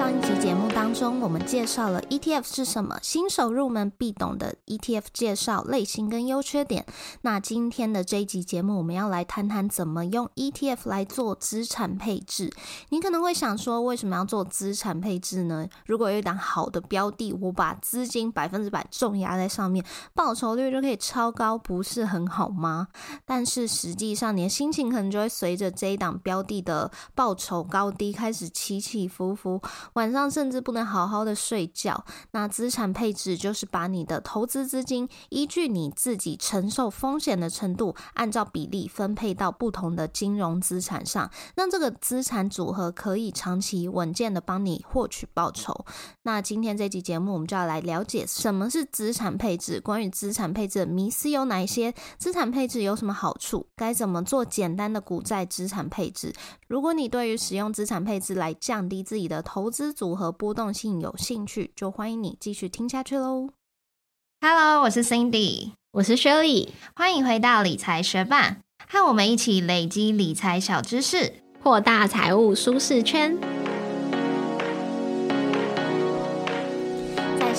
上一集节目当中，我们介绍了 ETF 是什么，新手入门必懂的 ETF 介绍类型跟优缺点。那今天的这一集节目，我们要来谈谈怎么用 ETF 来做资产配置。你可能会想说，为什么要做资产配置呢？如果有一档好的标的，我把资金百分之百重压在上面，报酬率就可以超高，不是很好吗？但是实际上，你的心情可能就会随着这一档标的的报酬高低开始起起伏伏。晚上甚至不能好好的睡觉。那资产配置就是把你的投资资金依据你自己承受风险的程度，按照比例分配到不同的金融资产上，让这个资产组合可以长期稳健的帮你获取报酬。那今天这期节目，我们就要来了解什么是资产配置，关于资产配置的迷思有哪一些，资产配置有什么好处，该怎么做简单的股债资产配置。如果你对于使用资产配置来降低自己的投资，资组合波动性有兴趣，就欢迎你继续听下去喽。Hello，我是 Cindy，我是 Shirley，欢迎回到理财学霸，和我们一起累积理财小知识，扩大财务舒适圈。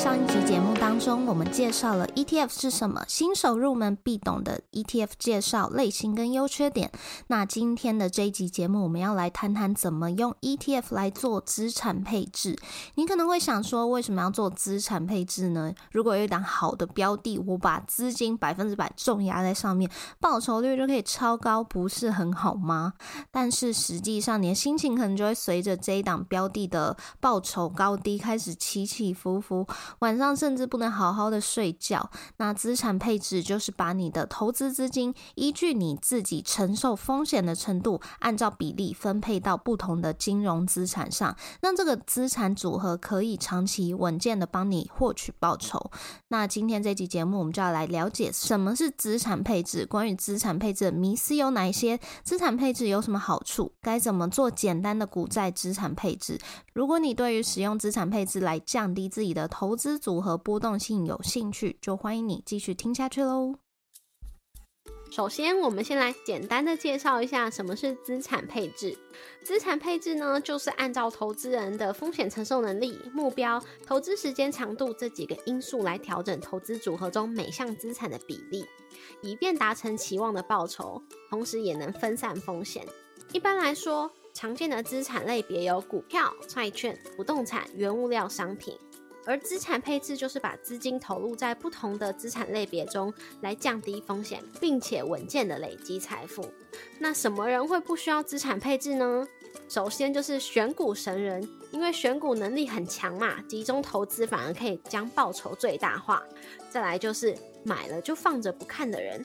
上一集节目当中，我们介绍了 ETF 是什么，新手入门必懂的 ETF 介绍类型跟优缺点。那今天的这一集节目，我们要来谈谈怎么用 ETF 来做资产配置。你可能会想说，为什么要做资产配置呢？如果有一档好的标的，我把资金百分之百重压在上面，报酬率就可以超高，不是很好吗？但是实际上，你的心情可能就会随着这一档标的的报酬高低开始起起伏伏。晚上甚至不能好好的睡觉。那资产配置就是把你的投资资金依据你自己承受风险的程度，按照比例分配到不同的金融资产上，让这个资产组合可以长期稳健的帮你获取报酬。那今天这期节目，我们就要来了解什么是资产配置，关于资产配置的迷思有哪一些，资产配置有什么好处，该怎么做简单的股债资产配置。如果你对于使用资产配置来降低自己的投资组合波动性有兴趣，就欢迎你继续听下去喽。首先，我们先来简单的介绍一下什么是资产配置。资产配置呢，就是按照投资人的风险承受能力、目标、投资时间长度这几个因素来调整投资组合中每项资产的比例，以便达成期望的报酬，同时也能分散风险。一般来说，常见的资产类别有股票、债券、不动产、原物料、商品。而资产配置就是把资金投入在不同的资产类别中，来降低风险，并且稳健的累积财富。那什么人会不需要资产配置呢？首先就是选股神人，因为选股能力很强嘛，集中投资反而可以将报酬最大化。再来就是买了就放着不看的人。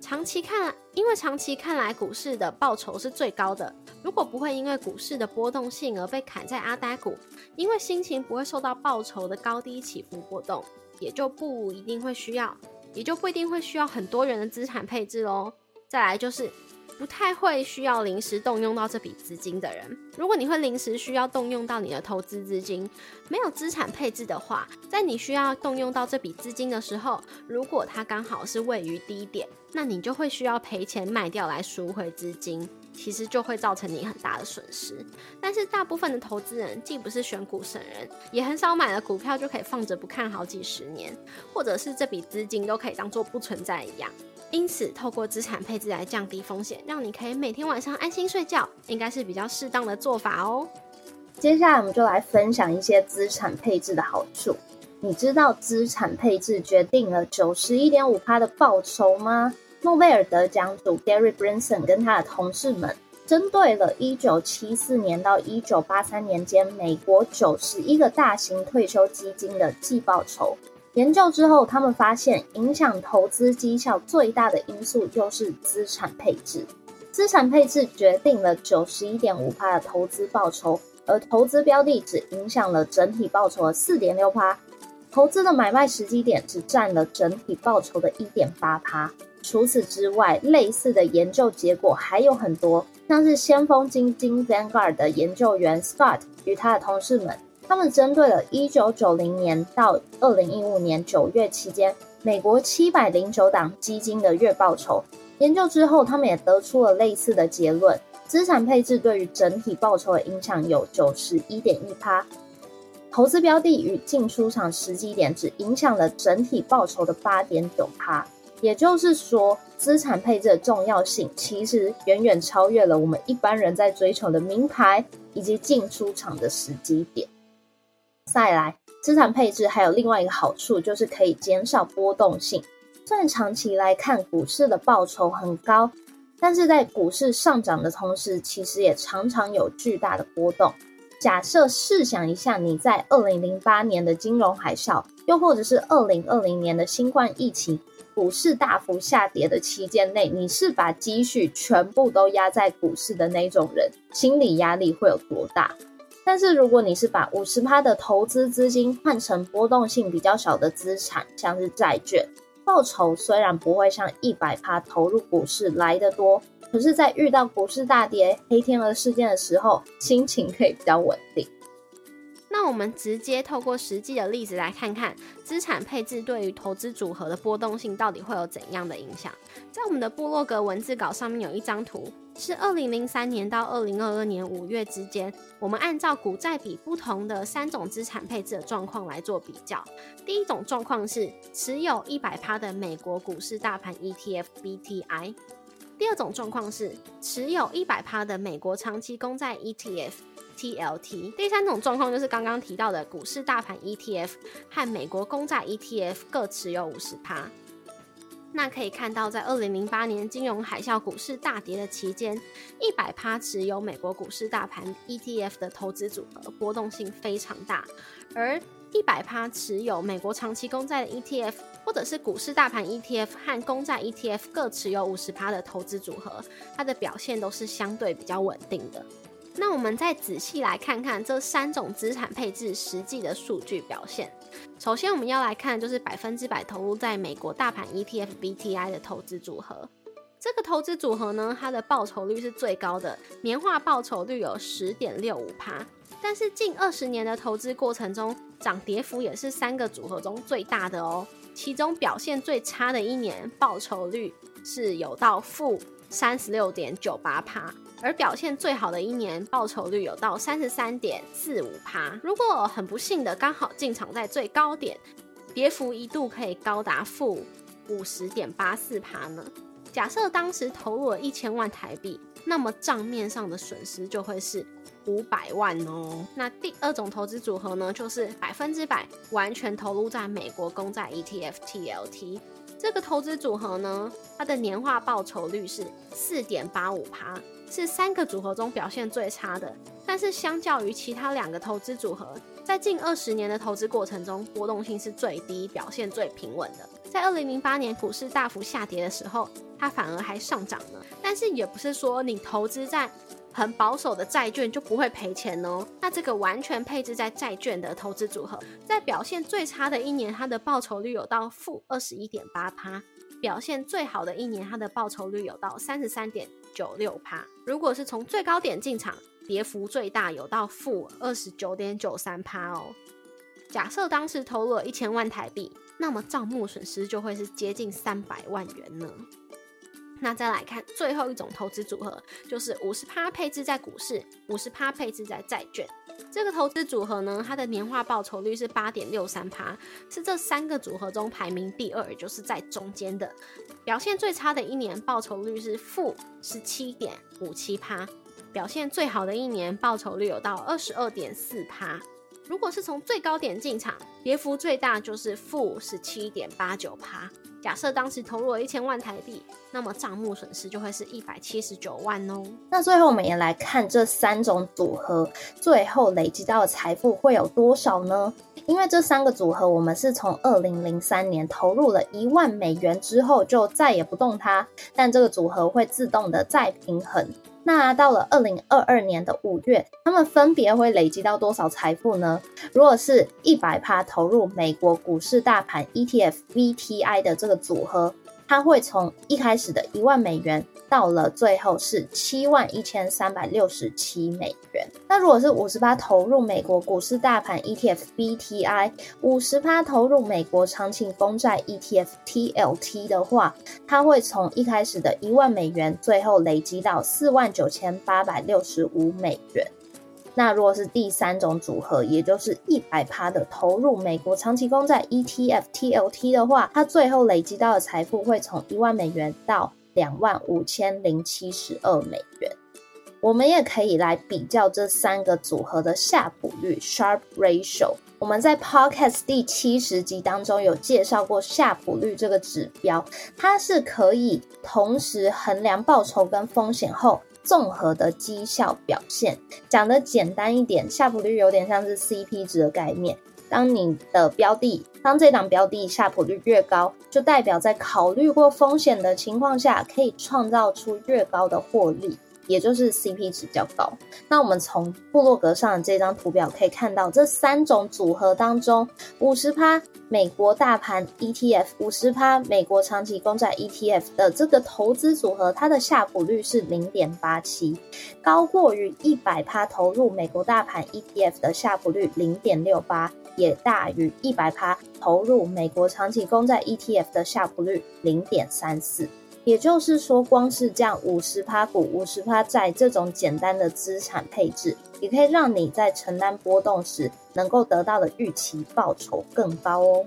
长期看，因为长期看来股市的报酬是最高的。如果不会因为股市的波动性而被砍在阿呆股，因为心情不会受到报酬的高低起伏波动，也就不一定会需要，也就不一定会需要很多人的资产配置喽。再来就是。不太会需要临时动用到这笔资金的人，如果你会临时需要动用到你的投资资金，没有资产配置的话，在你需要动用到这笔资金的时候，如果它刚好是位于低点，那你就会需要赔钱卖掉来赎回资金，其实就会造成你很大的损失。但是大部分的投资人既不是选股神人，也很少买了股票就可以放着不看好几十年，或者是这笔资金都可以当做不存在一样。因此，透过资产配置来降低风险，让你可以每天晚上安心睡觉，应该是比较适当的做法哦。接下来，我们就来分享一些资产配置的好处。你知道资产配置决定了九十一点五趴的报酬吗？诺贝尔得奖主 Gary Brinson 跟他的同事们，针对了一九七四年到一九八三年间美国九十一个大型退休基金的季报酬。研究之后，他们发现影响投资绩效最大的因素就是资产配置。资产配置决定了九十一点五趴的投资报酬，而投资标的只影响了整体报酬的四点六趴。投资的买卖时机点只占了整体报酬的一点八趴。除此之外，类似的研究结果还有很多，像是先锋基金 Vanguard 的研究员 Scott 与他的同事们。他们针对了1990年到2015年9月期间美国709档基金的月报酬研究之后，他们也得出了类似的结论：资产配置对于整体报酬的影响有91.1%，趴，投资标的与进出场时机点只影响了整体报酬的8.9%。趴。也就是说，资产配置的重要性其实远远超越了我们一般人在追求的名牌以及进出场的时机点。再来，资产配置还有另外一个好处，就是可以减少波动性。虽然长期来看股市的报酬很高，但是在股市上涨的同时，其实也常常有巨大的波动。假设试想一下，你在二零零八年的金融海啸，又或者是二零二零年的新冠疫情。股市大幅下跌的期间内，你是把积蓄全部都压在股市的那种人，心理压力会有多大？但是如果你是把五十趴的投资资金换成波动性比较小的资产，像是债券，报酬虽然不会像一百趴投入股市来得多，可是，在遇到股市大跌、黑天鹅事件的时候，心情可以比较稳定。那我们直接透过实际的例子来看看资产配置对于投资组合的波动性到底会有怎样的影响。在我们的部落格文字稿上面有一张图，是二零零三年到二零二二年五月之间，我们按照股债比不同的三种资产配置的状况来做比较。第一种状况是持有一百趴的美国股市大盘 ETF BTI，第二种状况是持有一百趴的美国长期公债 ETF。TLT 第三种状况就是刚刚提到的股市大盘 ETF 和美国公债 ETF 各持有五十趴。那可以看到，在二零零八年金融海啸股市大跌的期间，一百趴持有美国股市大盘 ETF 的投资组合波动性非常大，而一百趴持有美国长期公债的 ETF 或者是股市大盘 ETF 和公债 ETF 各持有五十趴的投资组合，它的表现都是相对比较稳定的。那我们再仔细来看看这三种资产配置实际的数据表现。首先，我们要来看就是百分之百投入在美国大盘 ETF BTI 的投资组合。这个投资组合呢，它的报酬率是最高的，年化报酬率有十点六五趴。但是近二十年的投资过程中，涨跌幅也是三个组合中最大的哦。其中表现最差的一年，报酬率是有到负三十六点九八趴。而表现最好的一年，报酬率有到三十三点四五趴。如果很不幸的刚好进场在最高点，跌幅一度可以高达负五十点八四趴呢。假设当时投入了一千万台币，那么账面上的损失就会是五百万哦。那第二种投资组合呢，就是百分之百完全投入在美国公债 ETF TLT 这个投资组合呢，它的年化报酬率是四点八五趴。是三个组合中表现最差的，但是相较于其他两个投资组合，在近二十年的投资过程中，波动性是最低，表现最平稳的。在二零零八年股市大幅下跌的时候，它反而还上涨了。但是也不是说你投资在很保守的债券就不会赔钱哦。那这个完全配置在债券的投资组合，在表现最差的一年，它的报酬率有到负二十一点八趴。表现最好的一年，它的报酬率有到三十三点九六趴。如果是从最高点进场，跌幅最大有到负二十九点九三趴哦。假设当时投入了一千万台币，那么账目损失就会是接近三百万元呢。那再来看最后一种投资组合，就是五十趴配置在股市，五十趴配置在债券。这个投资组合呢，它的年化报酬率是八点六三趴，是这三个组合中排名第二，就是在中间的。表现最差的一年，报酬率是负十七点五七趴；表现最好的一年，报酬率有到二十二点四趴。如果是从最高点进场，跌幅最大就是负十七点八九趴。假设当时投入了一千万台币，那么账目损失就会是一百七十九万哦。那最后我们也来看这三种组合最后累积到的财富会有多少呢？因为这三个组合，我们是从二零零三年投入了一万美元之后就再也不动它，但这个组合会自动的再平衡。那到了二零二二年的五月，他们分别会累积到多少财富呢？如果是一百趴投入美国股市大盘 ETF VTI 的这个组合，它会从一开始的一万美元，到了最后是七万一千三百六十七美元。那如果是五十趴投入美国股市大盘 ETF BTI，五十趴投入美国长期公债 ETF TLT 的话，它会从一开始的一万美元，最后累积到四万九千八百六十五美元。那如果是第三种组合，也就是一百趴的投入美国长期公债 ETF TLT 的话，它最后累积到的财富会从一万美元到两万五千零七十二美元。我们也可以来比较这三个组合的夏普率 Sharp Ratio。我们在 Podcast 第七十集当中有介绍过夏普率这个指标，它是可以同时衡量报酬跟风险后。综合的绩效表现，讲的简单一点，下普率有点像是 CP 值的概念。当你的标的，当这档标的下普率越高，就代表在考虑过风险的情况下，可以创造出越高的获利。也就是 CP 值较高。那我们从部落格上的这张图表可以看到，这三种组合当中，五十趴美国大盘 ETF，五十趴美国长期公债 ETF 的这个投资组合，它的夏普率是零点八七，高过于一百趴投入美国大盘 ETF 的夏普率零点六八，也大于一百趴投入美国长期公债 ETF 的夏普率零点三四。也就是说，光是这样五十趴股、五十趴债这种简单的资产配置，也可以让你在承担波动时能够得到的预期报酬更高哦。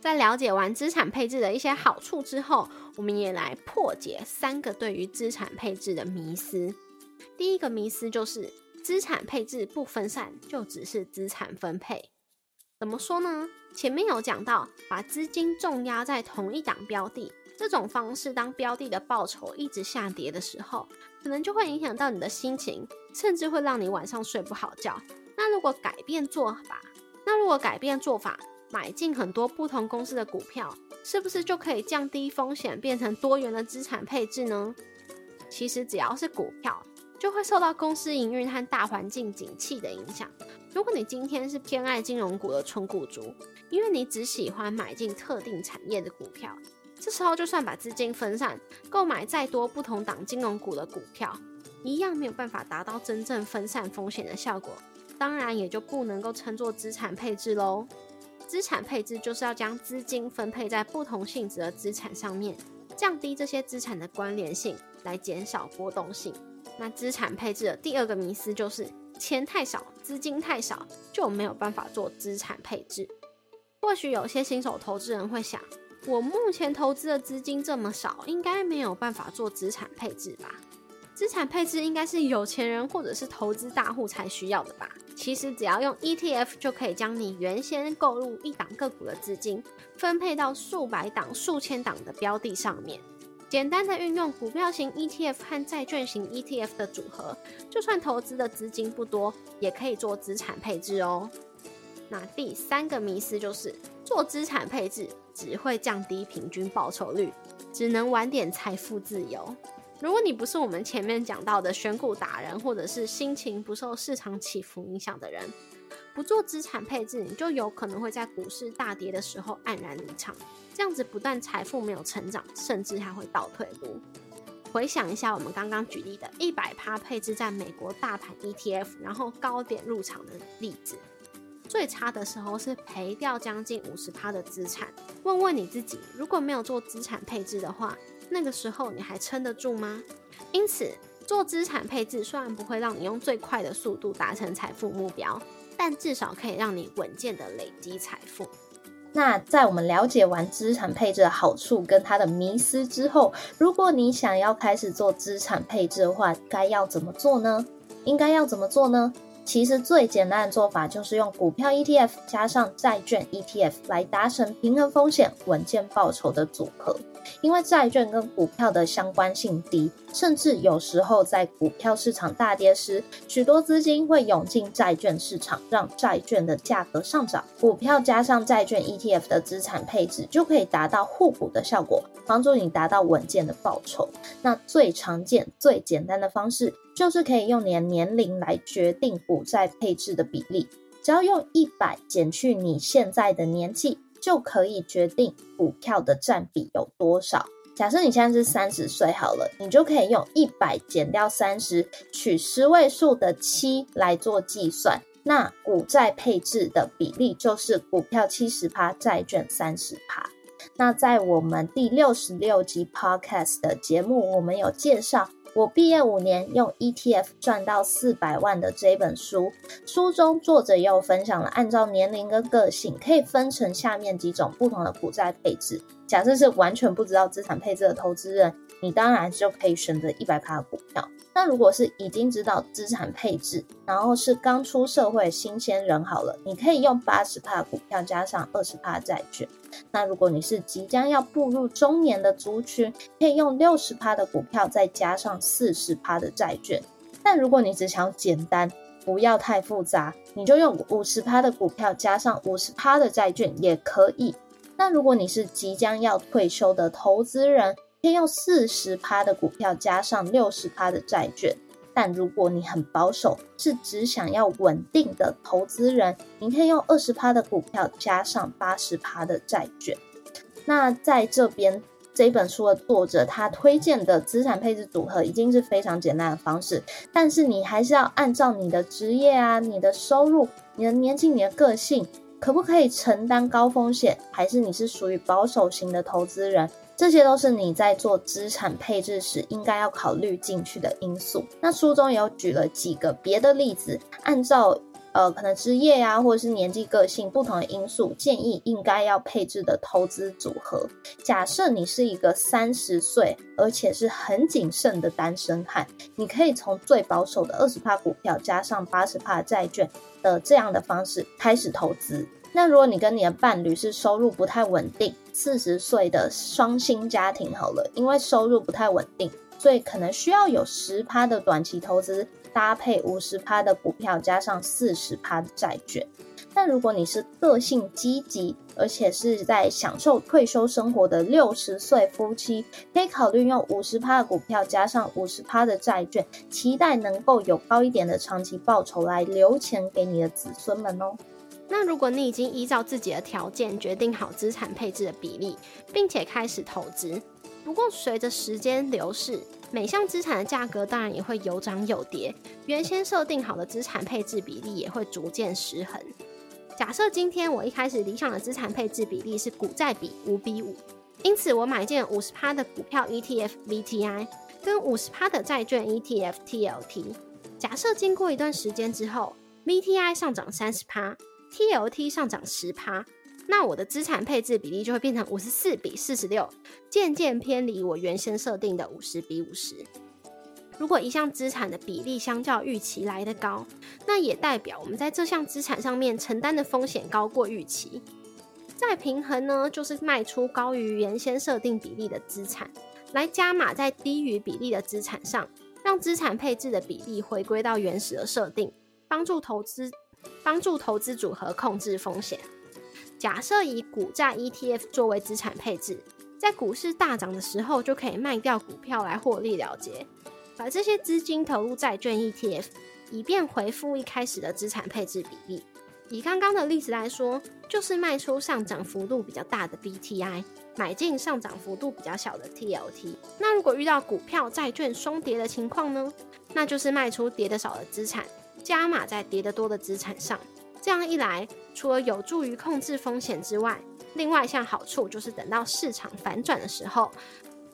在了解完资产配置的一些好处之后，我们也来破解三个对于资产配置的迷思。第一个迷思就是资产配置不分散就只是资产分配。怎么说呢？前面有讲到，把资金重压在同一档标的。这种方式，当标的的报酬一直下跌的时候，可能就会影响到你的心情，甚至会让你晚上睡不好觉。那如果改变做法，那如果改变做法，买进很多不同公司的股票，是不是就可以降低风险，变成多元的资产配置呢？其实只要是股票，就会受到公司营运和大环境景气的影响。如果你今天是偏爱金融股的纯股族，因为你只喜欢买进特定产业的股票。这时候，就算把资金分散，购买再多不同档金融股的股票，一样没有办法达到真正分散风险的效果。当然，也就不能够称作资产配置喽。资产配置就是要将资金分配在不同性质的资产上面，降低这些资产的关联性，来减少波动性。那资产配置的第二个迷思就是，钱太少，资金太少，就没有办法做资产配置。或许有些新手投资人会想。我目前投资的资金这么少，应该没有办法做资产配置吧？资产配置应该是有钱人或者是投资大户才需要的吧？其实只要用 ETF 就可以将你原先购入一档个股的资金，分配到数百档、数千档的标的上面。简单的运用股票型 ETF 和债券型 ETF 的组合，就算投资的资金不多，也可以做资产配置哦。那第三个迷思就是做资产配置。只会降低平均报酬率，只能晚点财富自由。如果你不是我们前面讲到的选股达人，或者是心情不受市场起伏影响的人，不做资产配置，你就有可能会在股市大跌的时候黯然离场。这样子不但财富没有成长，甚至还会倒退路。回想一下我们刚刚举例的一百趴配置在美国大盘 ETF，然后高点入场的例子。最差的时候是赔掉将近五十趴的资产。问问你自己，如果没有做资产配置的话，那个时候你还撑得住吗？因此，做资产配置虽然不会让你用最快的速度达成财富目标，但至少可以让你稳健的累积财富。那在我们了解完资产配置的好处跟它的迷思之后，如果你想要开始做资产配置的话，该要怎么做呢？应该要怎么做呢？其实最简单的做法就是用股票 ETF 加上债券 ETF 来达成平衡风险、稳健报酬的组合。因为债券跟股票的相关性低，甚至有时候在股票市场大跌时，许多资金会涌进债券市场，让债券的价格上涨。股票加上债券 ETF 的资产配置，就可以达到互补的效果，帮助你达到稳健的报酬。那最常见、最简单的方式，就是可以用你的年龄来决定股债配置的比例。只要用一百减去你现在的年纪。就可以决定股票的占比有多少。假设你现在是三十岁好了，你就可以用一百减掉三十，取十位数的七来做计算。那股债配置的比例就是股票七十趴，债券三十趴。那在我们第六十六集 Podcast 的节目，我们有介绍。我毕业五年用 ETF 赚到四百万的这本书，书中作者也有分享了，按照年龄跟个性，可以分成下面几种不同的股债配置。假设是完全不知道资产配置的投资人，你当然就可以选择一百趴的股票。那如果是已经知道资产配置，然后是刚出社会新鲜人，好了，你可以用八十趴股票加上二十趴债券。那如果你是即将要步入中年的族群，可以用六十趴的股票再加上四十趴的债券。但如果你只想简单，不要太复杂，你就用五十趴的股票加上五十趴的债券也可以。那如果你是即将要退休的投资人，可以用四十趴的股票加上六十趴的债券。但如果你很保守，是只想要稳定的投资人，你可以用二十趴的股票加上八十趴的债券。那在这边这本书的作者他推荐的资产配置组合已经是非常简单的方式，但是你还是要按照你的职业啊、你的收入、你的年纪、你的个性，可不可以承担高风险，还是你是属于保守型的投资人？这些都是你在做资产配置时应该要考虑进去的因素。那书中有举了几个别的例子，按照呃可能职业呀或者是年纪、个性不同的因素，建议应该要配置的投资组合。假设你是一个三十岁而且是很谨慎的单身汉，你可以从最保守的二十帕股票加上八十帕债券的这样的方式开始投资。那如果你跟你的伴侣是收入不太稳定，四十岁的双薪家庭好了，因为收入不太稳定，所以可能需要有十趴的短期投资搭配五十趴的股票，加上四十趴的债券。但如果你是个性积极，而且是在享受退休生活的六十岁夫妻，可以考虑用五十趴的股票加上五十趴的债券，期待能够有高一点的长期报酬来留钱给你的子孙们哦。那如果你已经依照自己的条件决定好资产配置的比例，并且开始投资，不过随着时间流逝，每项资产的价格当然也会有涨有跌，原先设定好的资产配置比例也会逐渐失衡。假设今天我一开始理想的资产配置比例是股债比五比五，因此我买进五十趴的股票 ETF VTI 跟五十趴的债券 ETF TLT。假设经过一段时间之后，VTI 上涨三十趴。TLT 上涨十趴，那我的资产配置比例就会变成五十四比四十六，渐渐偏离我原先设定的五十比五十。如果一项资产的比例相较预期来得高，那也代表我们在这项资产上面承担的风险高过预期。再平衡呢，就是卖出高于原先设定比例的资产，来加码在低于比例的资产上，让资产配置的比例回归到原始的设定，帮助投资。帮助投资组合控制风险。假设以股债 ETF 作为资产配置，在股市大涨的时候就可以卖掉股票来获利了结，把这些资金投入债券 ETF，以便回复一开始的资产配置比例。以刚刚的例子来说，就是卖出上涨幅度比较大的 BTI，买进上涨幅度比较小的 TLT。那如果遇到股票债券双跌的情况呢？那就是卖出跌的少的资产。加码在跌得多的资产上，这样一来，除了有助于控制风险之外，另外一项好处就是等到市场反转的时候。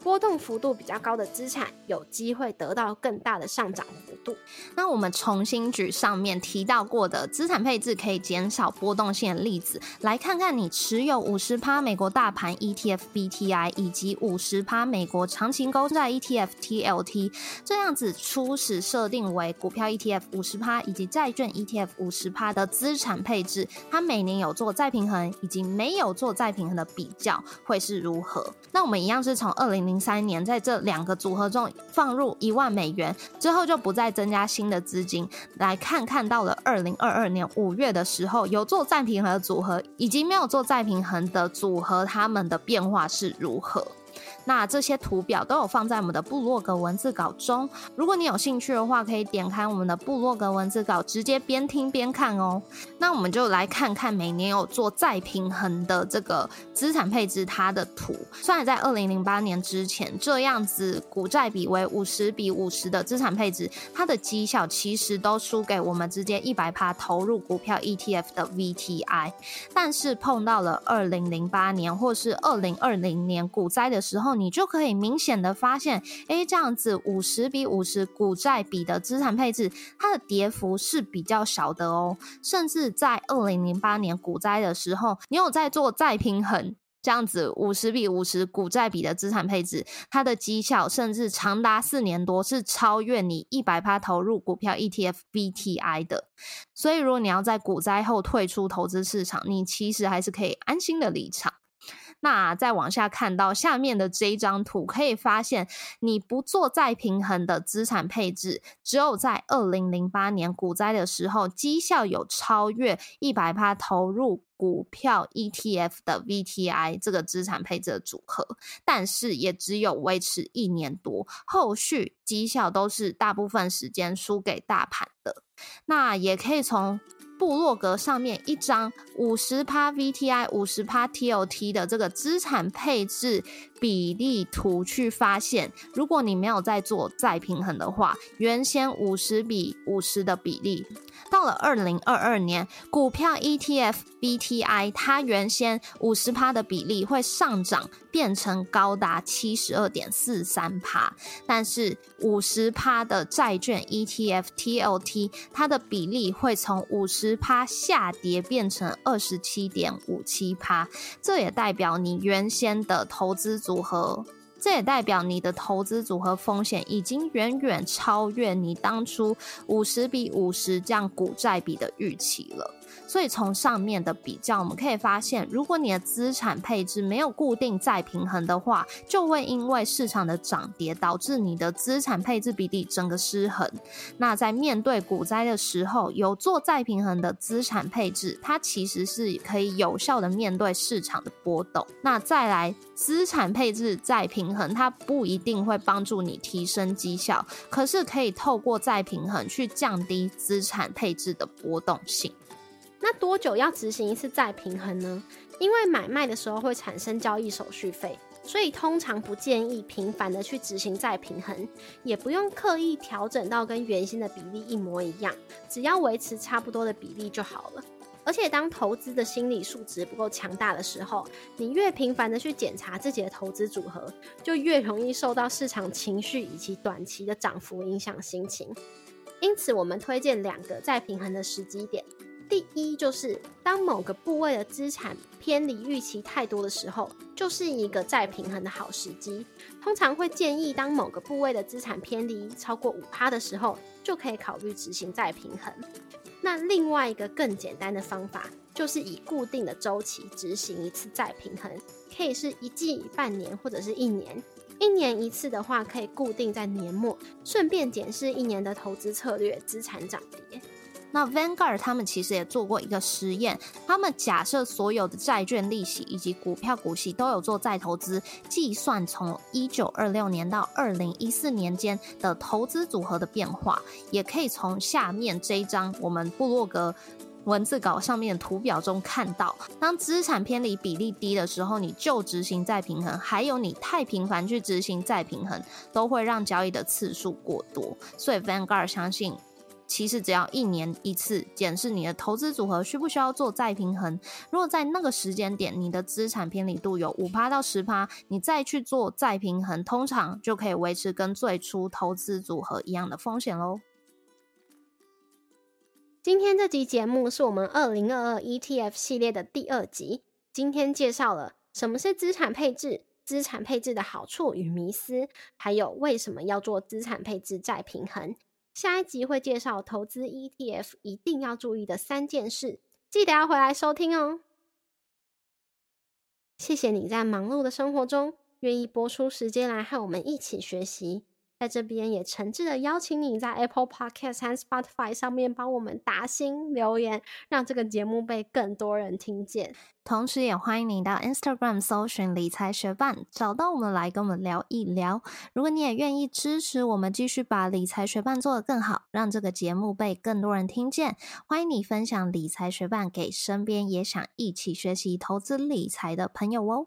波动幅度比较高的资产有机会得到更大的上涨幅度。那我们重新举上面提到过的资产配置可以减少波动性的例子，来看看你持有五十趴美国大盘 ETF BTI 以及五十趴美国长期公债 ETF TLT，这样子初始设定为股票 ETF 五十趴以及债券 ETF 五十趴的资产配置，它每年有做再平衡以及没有做再平衡的比较会是如何？那我们一样是从二零。零三年，在这两个组合中放入一万美元之后，就不再增加新的资金。来看看到了二零二二年五月的时候，有做再平衡组合，以及没有做再平衡的组合，它们的变化是如何？那这些图表都有放在我们的部落格文字稿中。如果你有兴趣的话，可以点开我们的部落格文字稿，直接边听边看哦。那我们就来看看每年有做再平衡的这个资产配置它的图。虽然在二零零八年之前，这样子股债比为五十比五十的资产配置，它的绩效其实都输给我们直接一百趴投入股票 ETF 的 VTI。但是碰到了二零零八年或是二零二零年股灾的时候，你就可以明显的发现，哎，这样子五十比五十股债比的资产配置，它的跌幅是比较小的哦。甚至在二零零八年股灾的时候，你有在做再平衡。这样子五十比五十股债比的资产配置，它的绩效甚至长达四年多，是超越你一百趴投入股票 ETF VTI 的。所以，如果你要在股灾后退出投资市场，你其实还是可以安心的离场。那再往下看到下面的这一张图，可以发现，你不做再平衡的资产配置，只有在二零零八年股灾的时候，绩效有超越一百趴投入股票 ETF 的 VTI 这个资产配置的组合，但是也只有维持一年多，后续绩效都是大部分时间输给大盘的。那也可以从。部落格上面一张五十趴 VTI 五十趴 TOT 的这个资产配置比例图，去发现，如果你没有在做再平衡的话，原先五十比五十的比例。到了二零二二年，股票 ETF BTI 它原先五十趴的比例会上涨，变成高达七十二点四三趴。但是五十趴的债券 ETF TLT 它的比例会从五十趴下跌变成二十七点五七趴。这也代表你原先的投资组合。这也代表你的投资组合风险已经远远超越你当初五十比五十这样股债比的预期了。所以从上面的比较，我们可以发现，如果你的资产配置没有固定再平衡的话，就会因为市场的涨跌导致你的资产配置比例整个失衡。那在面对股灾的时候，有做再平衡的资产配置，它其实是可以有效的面对市场的波动。那再来，资产配置再平衡，它不一定会帮助你提升绩效，可是可以透过再平衡去降低资产配置的波动性。那多久要执行一次再平衡呢？因为买卖的时候会产生交易手续费，所以通常不建议频繁的去执行再平衡，也不用刻意调整到跟原先的比例一模一样，只要维持差不多的比例就好了。而且当投资的心理素质不够强大的时候，你越频繁的去检查自己的投资组合，就越容易受到市场情绪以及短期的涨幅影响心情。因此，我们推荐两个再平衡的时机点。第一，就是当某个部位的资产偏离预期太多的时候，就是一个再平衡的好时机。通常会建议，当某个部位的资产偏离超过五趴的时候，就可以考虑执行再平衡。那另外一个更简单的方法，就是以固定的周期执行一次再平衡，可以是一季、半年或者是一年。一年一次的话，可以固定在年末，顺便检视一年的投资策略、资产涨跌。那 Vanguard 他们其实也做过一个实验，他们假设所有的债券利息以及股票股息都有做再投资，计算从一九二六年到二零一四年间的投资组合的变化，也可以从下面这一张我们布洛格文字稿上面的图表中看到，当资产偏离比例低的时候，你就执行再平衡；还有你太频繁去执行再平衡，都会让交易的次数过多。所以 Vanguard 相信。其实只要一年一次检视你的投资组合需不需要做再平衡，如果在那个时间点你的资产偏离度有五趴到十趴，你再去做再平衡，通常就可以维持跟最初投资组合一样的风险喽。今天这集节目是我们二零二二 ETF 系列的第二集，今天介绍了什么是资产配置，资产配置的好处与迷思，还有为什么要做资产配置再平衡。下一集会介绍投资 ETF 一定要注意的三件事，记得要回来收听哦。谢谢你在忙碌的生活中愿意拨出时间来和我们一起学习。在这边也诚挚的邀请你在 Apple Podcast 和 Spotify 上面帮我们打星留言，让这个节目被更多人听见。同时，也欢迎你到 Instagram 搜寻理财学伴，找到我们来跟我们聊一聊。如果你也愿意支持我们，继续把理财学伴做得更好，让这个节目被更多人听见，欢迎你分享理财学伴给身边也想一起学习投资理财的朋友哦。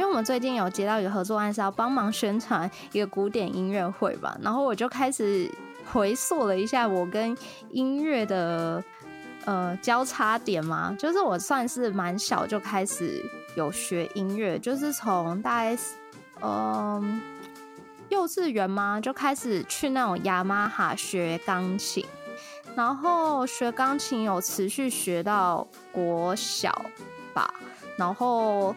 因为我们最近有接到一个合作案，是要帮忙宣传一个古典音乐会吧，然后我就开始回溯了一下我跟音乐的。呃，交叉点嘛，就是我算是蛮小就开始有学音乐，就是从大概嗯幼稚园嘛就开始去那种雅马哈学钢琴，然后学钢琴有持续学到国小吧，然后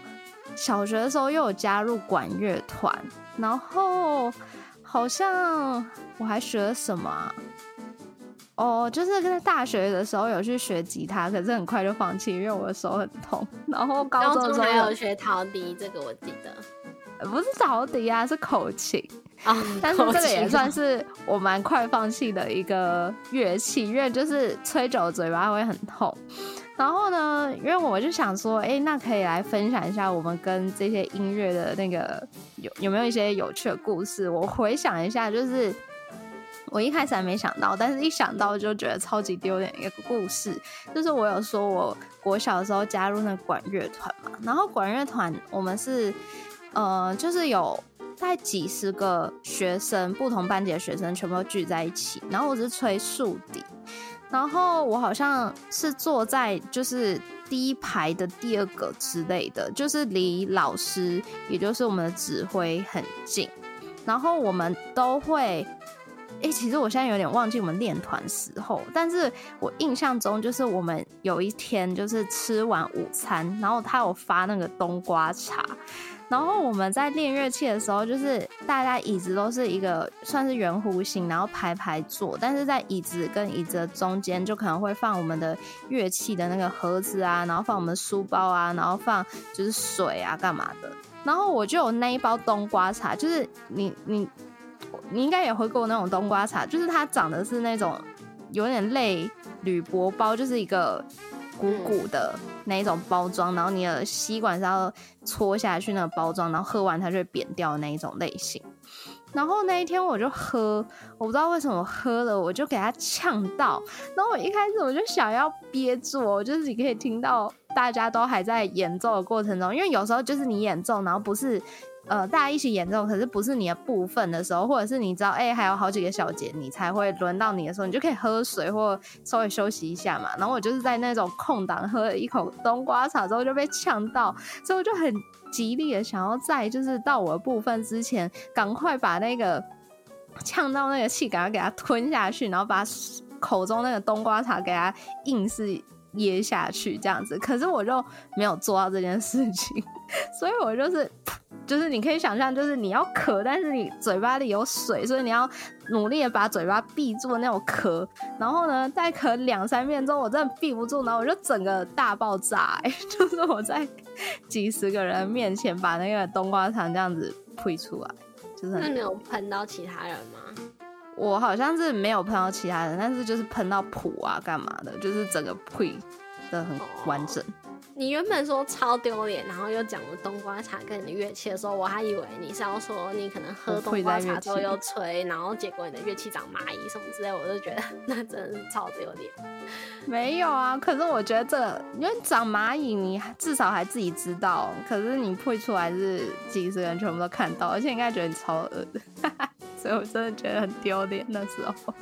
小学的时候又有加入管乐团，然后好像我还学了什么？哦，就是在大学的时候有去学吉他，可是很快就放弃，因为我的手很痛。然后高中的时候有学陶笛，这个我记得，不是陶笛啊，是口琴啊。但是这个也算是我蛮快放弃的一个乐器，因为就是吹久嘴巴会很痛。然后呢，因为我就想说，哎，那可以来分享一下我们跟这些音乐的那个有有没有一些有趣的故事？我回想一下，就是。我一开始还没想到，但是一想到就觉得超级丢脸一个故事，就是我有说我国小的时候加入那管乐团嘛，然后管乐团我们是呃，就是有大概几十个学生，不同班级的学生全部都聚在一起，然后我是吹竖笛，然后我好像是坐在就是第一排的第二个之类的，就是离老师也就是我们的指挥很近，然后我们都会。哎，其实我现在有点忘记我们练团时候，但是我印象中就是我们有一天就是吃完午餐，然后他有发那个冬瓜茶，然后我们在练乐器的时候，就是大家椅子都是一个算是圆弧形，然后排排坐，但是在椅子跟椅子的中间就可能会放我们的乐器的那个盒子啊，然后放我们书包啊，然后放就是水啊干嘛的，然后我就有那一包冬瓜茶，就是你你。你应该也喝过那种冬瓜茶，就是它长的是那种有点类铝箔包，就是一个鼓鼓的那一种包装，然后你的吸管是要戳下去那个包装，然后喝完它就会扁掉的那一种类型。然后那一天我就喝，我不知道为什么喝了，我就给它呛到。然后我一开始我就想要憋住，就是你可以听到大家都还在演奏的过程中，因为有时候就是你演奏，然后不是。呃，大家一起演奏，可是不是你的部分的时候，或者是你知道，哎，还有好几个小节，你才会轮到你的时候，你就可以喝水或稍微休息一下嘛。然后我就是在那种空档喝了一口冬瓜茶之后就被呛到，所以我就很极力的想要在就是到我的部分之前，赶快把那个呛到那个气赶快给它吞下去，然后把口中那个冬瓜茶给它硬是噎下去这样子。可是我就没有做到这件事情，所以我就是。就是你可以想象，就是你要咳，但是你嘴巴里有水，所以你要努力的把嘴巴闭住那种咳。然后呢，再咳两三遍之后，我真的闭不住，然后我就整个大爆炸，就是我在几十个人面前把那个冬瓜糖这样子呸出来，就是那你有喷到其他人吗？我好像是没有喷到其他人，但是就是喷到谱啊，干嘛的，就是整个呸的很完整。你原本说超丢脸，然后又讲了冬瓜茶跟你的乐器的时候，我还以为你是要说你可能喝冬瓜茶之后又吹，然后结果你的乐器长蚂蚁什么之类，我就觉得 那真的是超丢脸。没有啊，可是我觉得这因为长蚂蚁，你至少还自己知道，可是你配出来是几十人全部都看到，而且应该觉得你超恶的，所以我真的觉得很丢脸那时候。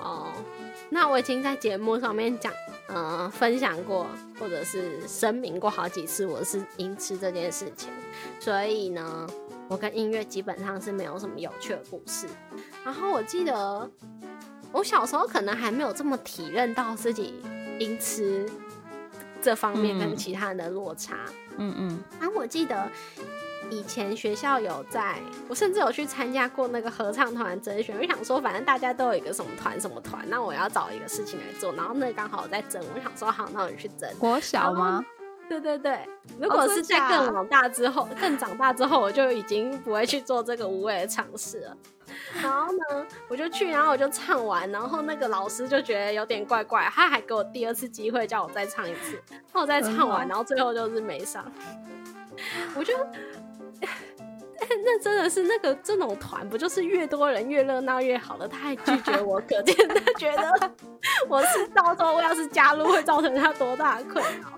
哦，那我已经在节目上面讲。呃，分享过或者是声明过好几次，我是音痴这件事情，所以呢，我跟音乐基本上是没有什么有趣的故事。然后我记得我小时候可能还没有这么体认到自己音痴这方面跟其他人的落差。嗯嗯。啊，我记得以前学校有在，我甚至有去参加过那个合唱团甄选。我想说，反正大家都有一个什么团什么团，那我要找一个事情来做。然后那刚好我在争，我想说好，那我就去争。国小吗？对对对，如果是在更长大之后，更长大之后，我就已经不会去做这个无谓的尝试了。然后呢，我就去，然后我就唱完，然后那个老师就觉得有点怪怪，他还给我第二次机会，叫我再唱一次。那我再唱完，然后最后就是没上。我就，那真的是那个这种团，不就是越多人越热闹越好的？他还拒绝我，可见他 觉得我是到时候我要是加入，会造成他多大的困扰。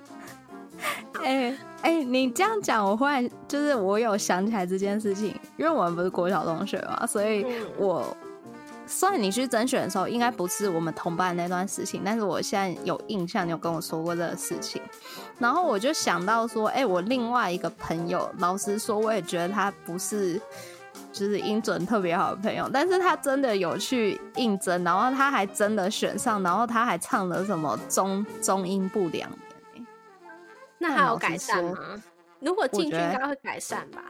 哎哎，你这样讲，我忽然就是我有想起来这件事情，因为我们不是国小同学嘛，所以我算你去甄选的时候，应该不是我们同班那段事情，但是我现在有印象，你有跟我说过这个事情，然后我就想到说，哎，我另外一个朋友，老实说，我也觉得他不是就是音准特别好的朋友，但是他真的有去应征，然后他还真的选上，然后他还唱了什么中中音不良。那还有改善吗？如果进去应该会改善吧。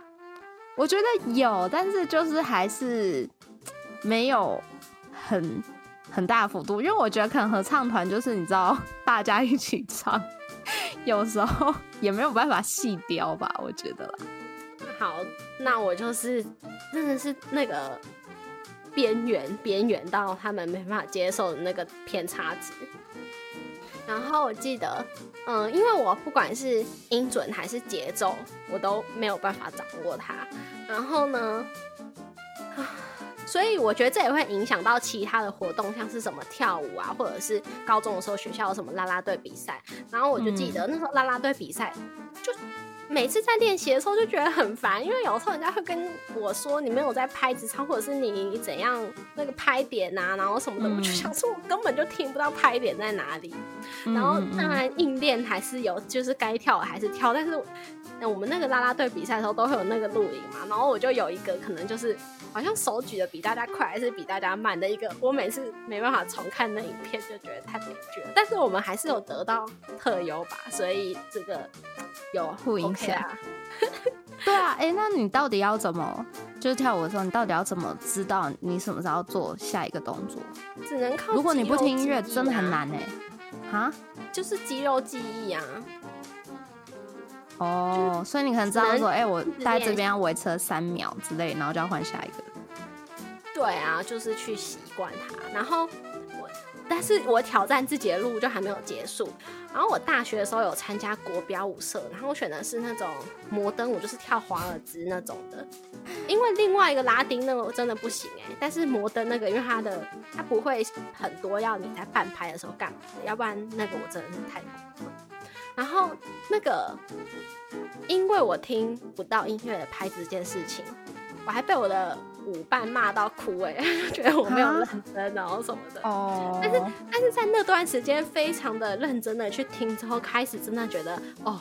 我觉得有，但是就是还是没有很很大幅度，因为我觉得可能合唱团就是你知道大家一起唱，有时候也没有办法细雕吧，我觉得啦。好，那我就是真的是那个边缘边缘到他们没办法接受的那个偏差值。然后我记得。嗯，因为我不管是音准还是节奏，我都没有办法掌握它。然后呢，所以我觉得这也会影响到其他的活动，像是什么跳舞啊，或者是高中的时候学校有什么啦啦队比赛。然后我就记得那时候啦啦队比赛就。每次在练习的时候就觉得很烦，因为有时候人家会跟我说你没有在拍子唱，或者是你怎样那个拍点啊，然后什么的，我就想说我根本就听不到拍点在哪里。然后当然硬练还是有，就是该跳的还是跳，但是我们那个啦啦队比赛的时候都会有那个录影嘛，然后我就有一个可能就是好像手举的比大家快还是比大家慢的一个，我每次没办法重看那影片就觉得太悲剧了。但是我们还是有得到特优吧，所以这个有互影响。对啊，哎，那你到底要怎么？就是跳舞的时候，你到底要怎么知道你什么时候做下一个动作？只能靠。如果你不听音乐，真的很难哎。啊？就是肌肉记忆啊。哦，所以你可能知道说，哎，我在这边要维持三秒之类，然后就要换下一个。对啊，就是去习惯它，然后我。但是我挑战自己的路就还没有结束。然后我大学的时候有参加国标舞社，然后我选的是那种摩登舞，就是跳华尔兹那种的。因为另外一个拉丁那个我真的不行哎，但是摩登那个，因为它的它不会很多要你在半拍的时候干嘛的，要不然那个我真的是太痛然后那个，因为我听不到音乐的拍子这件事情，我还被我的。舞伴骂到哭哎，觉得我没有认真，然后什么的。哦。但是但是在那段时间，非常的认真的去听之后，开始真的觉得哦，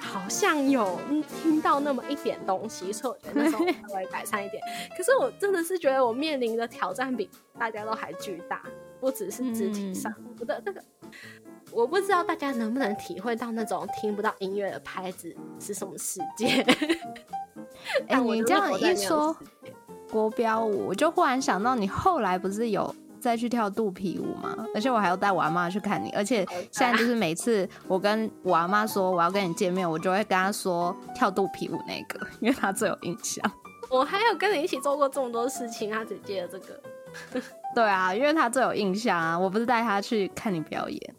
好像有听到那么一点东西，所以我觉得那时候稍微改善一点。可是我真的是觉得我面临的挑战比大家都还巨大，不只是肢体上，我的那个，我不知道大家能不能体会到那种听不到音乐的拍子是什么世界。哎，你这样一说。国标舞，我就忽然想到，你后来不是有再去跳肚皮舞吗？而且我还要带我阿妈去看你，而且现在就是每次我跟我阿妈说我要跟你见面，我就会跟她说跳肚皮舞那个，因为她最有印象。我还有跟你一起做过这么多事情，她只记得这个。对啊，因为她最有印象啊。我不是带她去看你表演。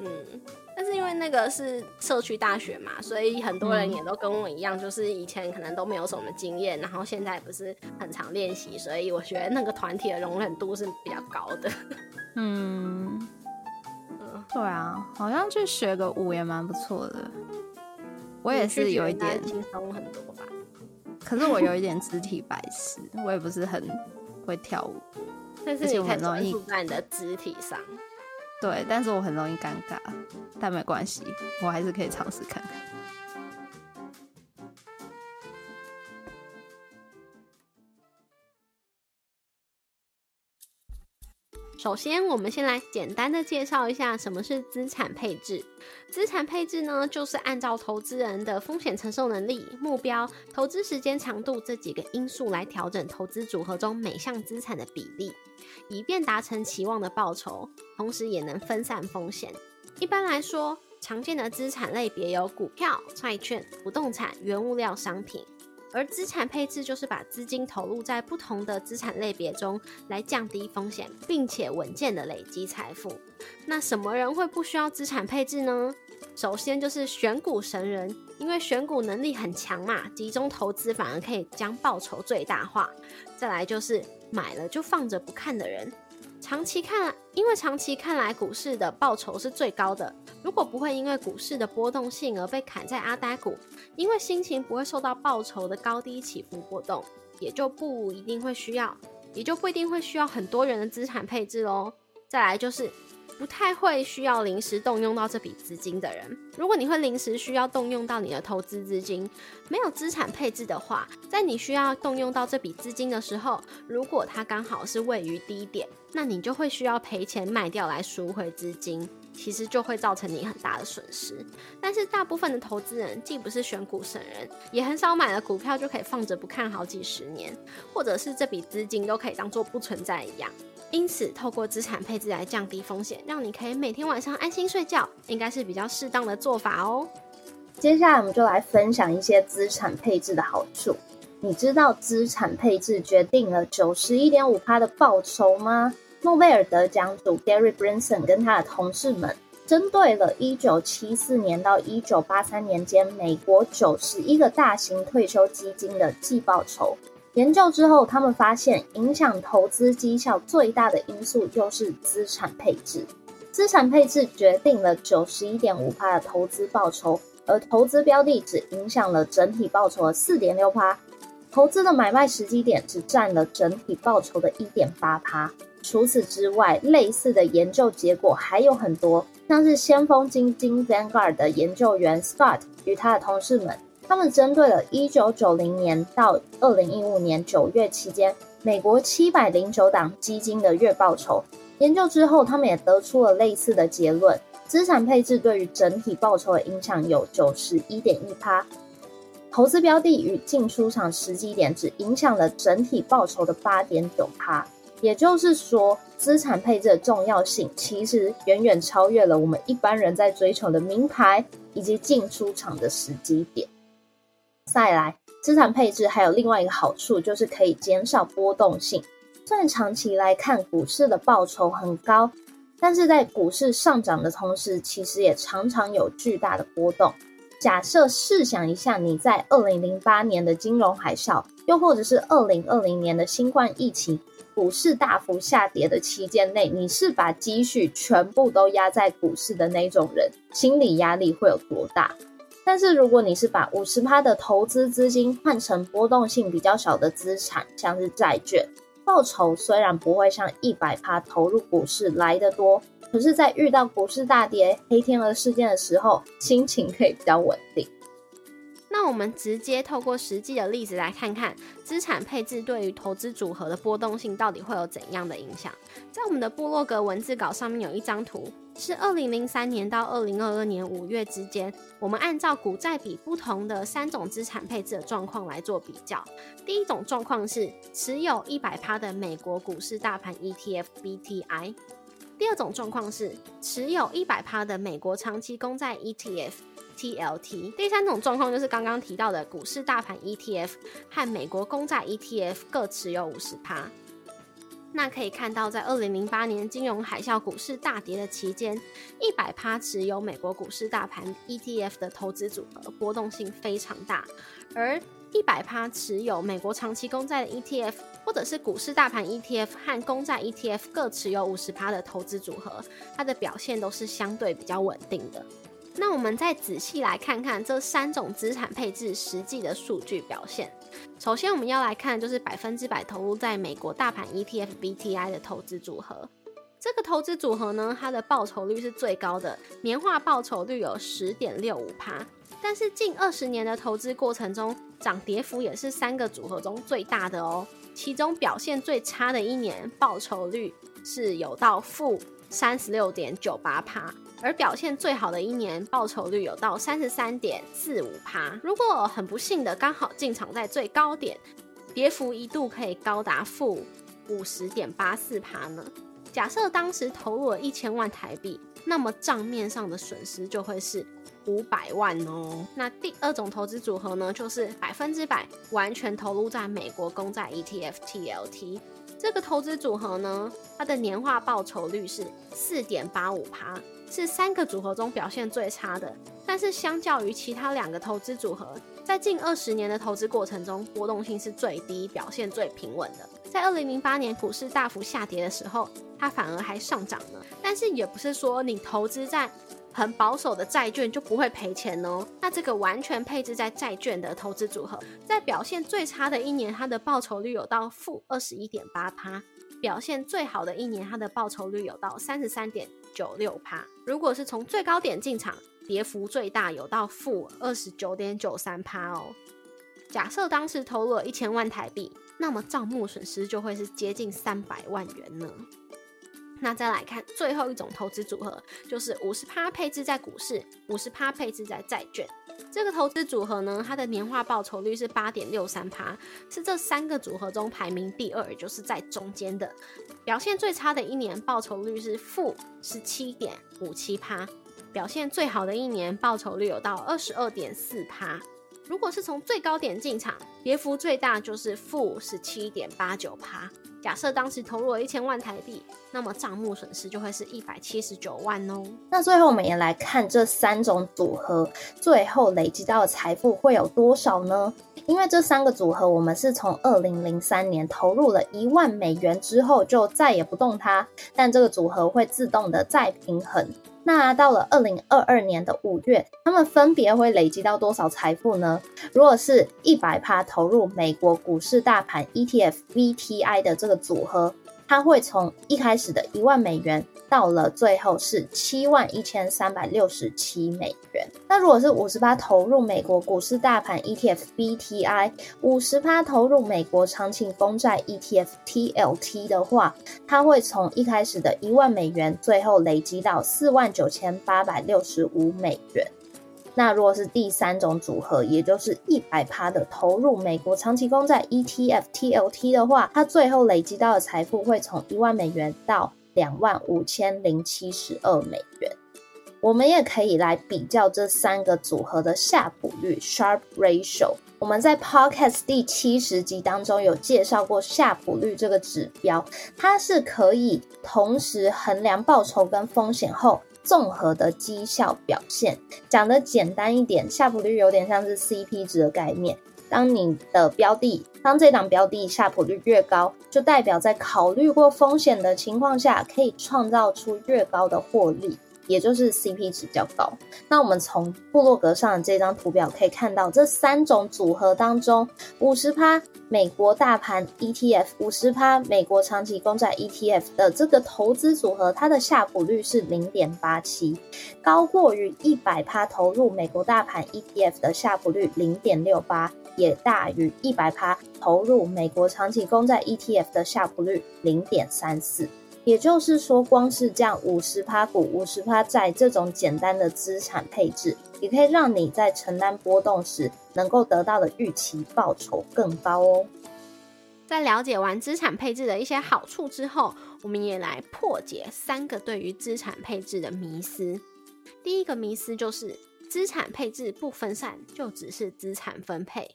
嗯。但是因为那个是社区大学嘛，所以很多人也都跟我一样，就是以前可能都没有什么经验，然后现在不是很常练习，所以我觉得那个团体的容忍度是比较高的。嗯，对啊，好像去学个舞也蛮不错的。我也是有一点轻松很多吧，可是我有一点肢体白痴，我也不是很会跳舞，但是你很容易在你的肢体上。对，但是我很容易尴尬，但没关系，我还是可以尝试看看。首先，我们先来简单的介绍一下什么是资产配置。资产配置呢，就是按照投资人的风险承受能力、目标、投资时间长度这几个因素来调整投资组合中每项资产的比例，以便达成期望的报酬，同时也能分散风险。一般来说，常见的资产类别有股票、债券、不动产、原物料、商品。而资产配置就是把资金投入在不同的资产类别中，来降低风险，并且稳健的累积财富。那什么人会不需要资产配置呢？首先就是选股神人，因为选股能力很强嘛，集中投资反而可以将报酬最大化。再来就是买了就放着不看的人。长期看，因为长期看来股市的报酬是最高的。如果不会因为股市的波动性而被砍在阿呆股，因为心情不会受到报酬的高低起伏波动，也就不一定会需要，也就不一定会需要很多人的资产配置喽。再来就是。不太会需要临时动用到这笔资金的人，如果你会临时需要动用到你的投资资金，没有资产配置的话，在你需要动用到这笔资金的时候，如果它刚好是位于低点，那你就会需要赔钱卖掉来赎回资金，其实就会造成你很大的损失。但是大部分的投资人既不是选股神人，也很少买了股票就可以放着不看好几十年，或者是这笔资金都可以当做不存在一样。因此，透过资产配置来降低风险，让你可以每天晚上安心睡觉，应该是比较适当的做法哦。接下来，我们就来分享一些资产配置的好处。你知道资产配置决定了九十一点五趴的报酬吗？诺贝尔得奖主 Gary Brinson 跟他的同事们，针对了一九七四年到一九八三年间美国九十一个大型退休基金的季报酬。研究之后，他们发现影响投资绩效最大的因素就是资产配置。资产配置决定了九十一点五趴的投资报酬，而投资标的只影响了整体报酬的四点六趴。投资的买卖时机点只占了整体报酬的一点八趴。除此之外，类似的研究结果还有很多，像是先锋基金 Vanguard 的研究员 Scott 与他的同事们。他们针对了1990年到2015年9月期间美国709档基金的月报酬研究之后，他们也得出了类似的结论：资产配置对于整体报酬的影响有91.1%，趴，投资标的与进出场时机点只影响了整体报酬的8.9%。趴。也就是说，资产配置的重要性其实远远超越了我们一般人在追求的名牌以及进出场的时机点。再来，资产配置还有另外一个好处，就是可以减少波动性。虽然长期来看股市的报酬很高，但是在股市上涨的同时，其实也常常有巨大的波动。假设试想一下，你在二零零八年的金融海啸，又或者是二零二零年的新冠疫情，股市大幅下跌的期间内，你是把积蓄全部都压在股市的那种人，心理压力会有多大？但是如果你是把五十趴的投资资金换成波动性比较小的资产，像是债券，报酬虽然不会像一百趴投入股市来得多，可是，在遇到股市大跌、黑天鹅事件的时候，心情可以比较稳定。那我们直接透过实际的例子来看看资产配置对于投资组合的波动性到底会有怎样的影响。在我们的部落格文字稿上面有一张图，是二零零三年到二零二二年五月之间，我们按照股债比不同的三种资产配置的状况来做比较。第一种状况是持有一百趴的美国股市大盘 ETF BTI，第二种状况是持有一百趴的美国长期公债 ETF。TLT 第三种状况就是刚刚提到的股市大盘 ETF 和美国公债 ETF 各持有五十趴。那可以看到，在二零零八年金融海啸股市大跌的期间，一百趴持有美国股市大盘 ETF 的投资组合波动性非常大，而一百趴持有美国长期公债的 ETF 或者是股市大盘 ETF 和公债 ETF 各持有五十趴的投资组合，它的表现都是相对比较稳定的。那我们再仔细来看看这三种资产配置实际的数据表现。首先，我们要来看就是百分之百投入在美国大盘 ETF BTI 的投资组合。这个投资组合呢，它的报酬率是最高的，年化报酬率有十点六五趴。但是近二十年的投资过程中，涨跌幅也是三个组合中最大的哦。其中表现最差的一年，报酬率是有到负三十六点九八趴，而表现最好的一年报酬率有到三十三点四五趴。如果很不幸的刚好进场在最高点，跌幅一度可以高达负五十点八四趴呢。假设当时投入了一千万台币，那么账面上的损失就会是五百万哦。那第二种投资组合呢，就是百分之百完全投入在美国公债 ETF TLT 这个投资组合呢，它的年化报酬率是四点八五趴，是三个组合中表现最差的。但是相较于其他两个投资组合，在近二十年的投资过程中，波动性是最低，表现最平稳的。在二零零八年股市大幅下跌的时候，它反而还上涨了。但是也不是说你投资在很保守的债券就不会赔钱哦。那这个完全配置在债券的投资组合，在表现最差的一年，它的报酬率有到负二十一点八趴；表现最好的一年，它的报酬率有到三十三点九六趴。如果是从最高点进场，跌幅最大有到负二十九点九三趴哦。假设当时投入了一千万台币，那么账目损失就会是接近三百万元呢。那再来看最后一种投资组合，就是五十趴配置在股市，五十趴配置在债券。这个投资组合呢，它的年化报酬率是八点六三趴，是这三个组合中排名第二，就是在中间的。表现最差的一年报酬率是负十七点五七趴。表现最好的一年，报酬率有到二十二点四趴。如果是从最高点进场，跌幅最大就是负十七点八九趴。假设当时投入了一千万台币，那么账目损失就会是一百七十九万哦。那最后我们也来看这三种组合最后累积到的财富会有多少呢？因为这三个组合，我们是从二零零三年投入了一万美元之后就再也不动它，但这个组合会自动的再平衡。那到了二零二二年的五月，他们分别会累积到多少财富呢？如果是一百趴投入美国股市大盘 ETF VTI 的这个组合。它会从一开始的一万美元，到了最后是七万一千三百六十七美元。那如果是五十八投入美国股市大盘 ETF BTI，五十趴投入美国长期公债 ETF TLT 的话，它会从一开始的一万美元，最后累积到四万九千八百六十五美元。那如果是第三种组合，也就是一百趴的投入美国长期公债 ETF TLT 的话，它最后累积到的财富会从一万美元到两万五千零七十二美元。我们也可以来比较这三个组合的夏普率 Sharp Ratio。我们在 Podcast 第七十集当中有介绍过夏普率这个指标，它是可以同时衡量报酬跟风险后。综合的绩效表现，讲的简单一点，下普率有点像是 CP 值的概念。当你的标的，当这档标的下普率越高，就代表在考虑过风险的情况下，可以创造出越高的获利。也就是 CP 值较高。那我们从部落格上的这张图表可以看到，这三种组合当中，五十趴美国大盘 ETF，五十趴美国长期公债 ETF 的这个投资组合，它的夏普率是零点八七，高过于一百趴投入美国大盘 ETF 的夏普率零点六八，也大于一百趴投入美国长期公债 ETF 的夏普率零点三四。也就是说，光是这样五十趴股、五十趴债这种简单的资产配置，也可以让你在承担波动时能够得到的预期报酬更高哦。在了解完资产配置的一些好处之后，我们也来破解三个对于资产配置的迷思。第一个迷思就是资产配置不分散，就只是资产分配。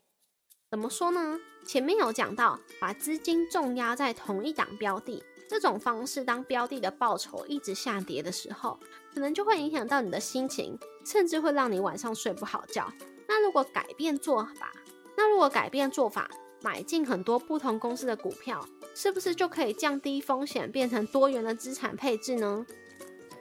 怎么说呢？前面有讲到，把资金重压在同一档标的。这种方式，当标的的报酬一直下跌的时候，可能就会影响到你的心情，甚至会让你晚上睡不好觉。那如果改变做法，那如果改变做法，买进很多不同公司的股票，是不是就可以降低风险，变成多元的资产配置呢？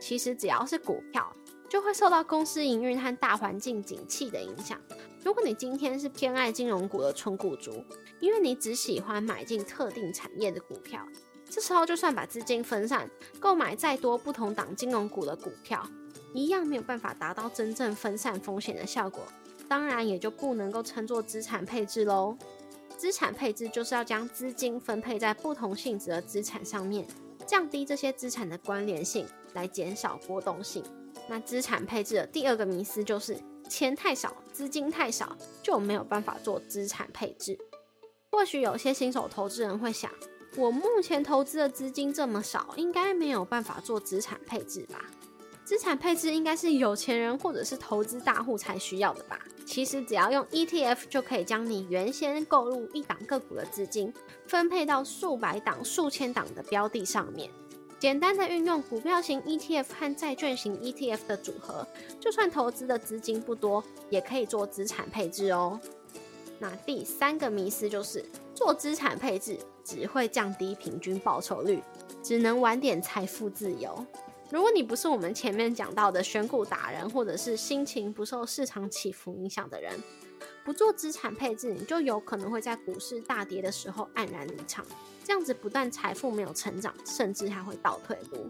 其实只要是股票，就会受到公司营运和大环境景气的影响。如果你今天是偏爱金融股的纯股族，因为你只喜欢买进特定产业的股票。这时候，就算把资金分散，购买再多不同档金融股的股票，一样没有办法达到真正分散风险的效果。当然，也就不能够称作资产配置喽。资产配置就是要将资金分配在不同性质的资产上面，降低这些资产的关联性，来减少波动性。那资产配置的第二个迷思就是钱太少，资金太少就没有办法做资产配置。或许有些新手投资人会想，我目前投资的资金这么少，应该没有办法做资产配置吧？资产配置应该是有钱人或者是投资大户才需要的吧？其实只要用 ETF 就可以将你原先购入一档个股的资金分配到数百档、数千档的标的上面，简单的运用股票型 ETF 和债券型 ETF 的组合，就算投资的资金不多，也可以做资产配置哦。那第三个迷思就是做资产配置只会降低平均报酬率，只能晚点财富自由。如果你不是我们前面讲到的选股达人，或者是心情不受市场起伏影响的人，不做资产配置，你就有可能会在股市大跌的时候黯然离场。这样子不但财富没有成长，甚至还会倒退路。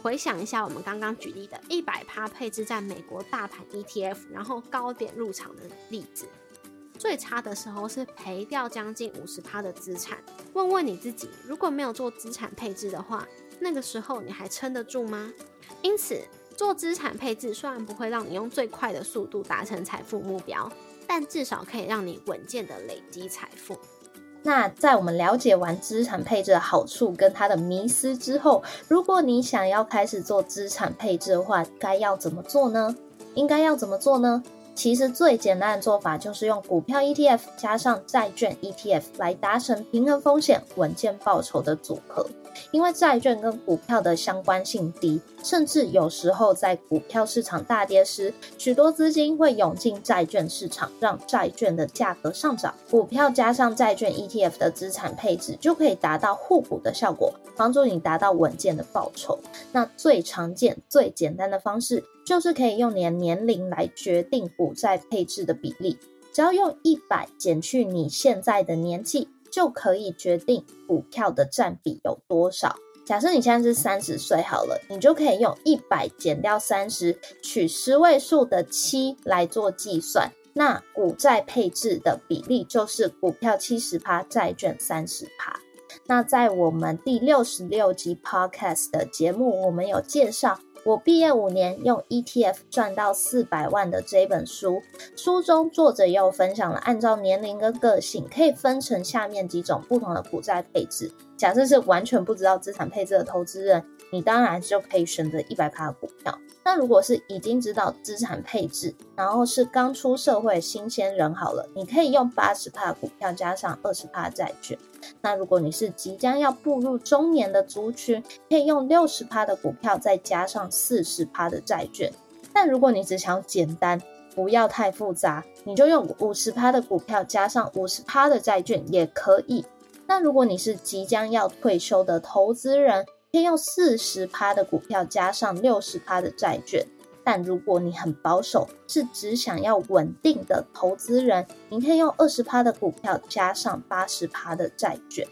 回想一下我们刚刚举例的一百趴配置在美国大盘 ETF，然后高点入场的例子，最差的时候是赔掉将近五十趴的资产。问问你自己，如果没有做资产配置的话，那个时候你还撑得住吗？因此，做资产配置虽然不会让你用最快的速度达成财富目标，但至少可以让你稳健的累积财富。那在我们了解完资产配置的好处跟它的迷思之后，如果你想要开始做资产配置的话，该要怎么做呢？应该要怎么做呢？其实最简单的做法就是用股票 ETF 加上债券 ETF 来达成平衡风险、稳健报酬的组合。因为债券跟股票的相关性低，甚至有时候在股票市场大跌时，许多资金会涌进债券市场，让债券的价格上涨。股票加上债券 ETF 的资产配置，就可以达到互补的效果，帮助你达到稳健的报酬。那最常见、最简单的方式，就是可以用你的年龄来决定股债配置的比例，只要用一百减去你现在的年纪。就可以决定股票的占比有多少。假设你现在是三十岁好了，你就可以用一百减掉三十，取十位数的七来做计算。那股债配置的比例就是股票七十趴，债券三十趴。那在我们第六十六集 Podcast 的节目，我们有介绍。我毕业五年用 ETF 赚到四百万的这本书，书中作者也有分享了，按照年龄跟个性，可以分成下面几种不同的股债配置。假设是完全不知道资产配置的投资人，你当然就可以选择一百趴的股票。那如果是已经知道资产配置，然后是刚出社会新鲜人，好了，你可以用八十趴股票加上二十趴债券。那如果你是即将要步入中年的族群，可以用六十趴的股票再加上四十趴的债券。但如果你只想简单，不要太复杂，你就用五十趴的股票加上五十趴的债券也可以。那如果你是即将要退休的投资人，可以用四十趴的股票加上六十趴的债券。但如果你很保守，是只想要稳定的投资人，你可以用二十趴的股票加上八十趴的债券。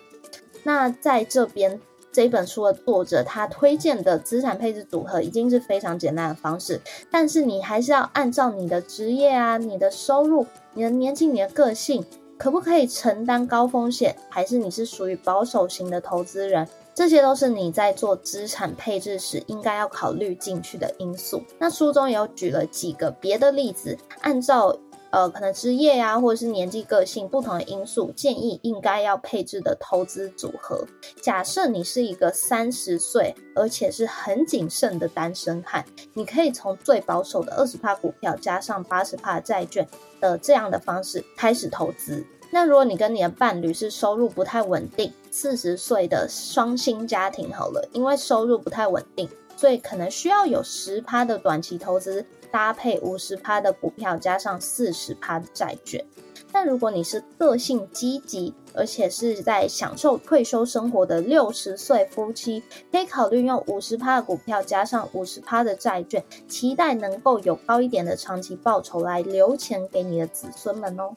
那在这边这本书的作者他推荐的资产配置组合已经是非常简单的方式，但是你还是要按照你的职业啊、你的收入、你的年纪、你的个性，可不可以承担高风险，还是你是属于保守型的投资人？这些都是你在做资产配置时应该要考虑进去的因素。那书中有举了几个别的例子，按照呃可能职业呀或者是年纪、个性不同的因素，建议应该要配置的投资组合。假设你是一个三十岁而且是很谨慎的单身汉，你可以从最保守的二十帕股票加上八十帕债券的这样的方式开始投资。那如果你跟你的伴侣是收入不太稳定，四十岁的双薪家庭好了，因为收入不太稳定，所以可能需要有十趴的短期投资搭配五十趴的股票，加上四十趴的债券。但如果你是个性积极，而且是在享受退休生活的六十岁夫妻，可以考虑用五十趴的股票加上五十趴的债券，期待能够有高一点的长期报酬来留钱给你的子孙们哦。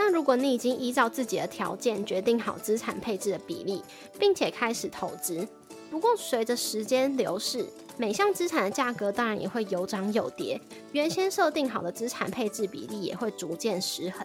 那如果你已经依照自己的条件决定好资产配置的比例，并且开始投资，不过随着时间流逝，每项资产的价格当然也会有涨有跌，原先设定好的资产配置比例也会逐渐失衡。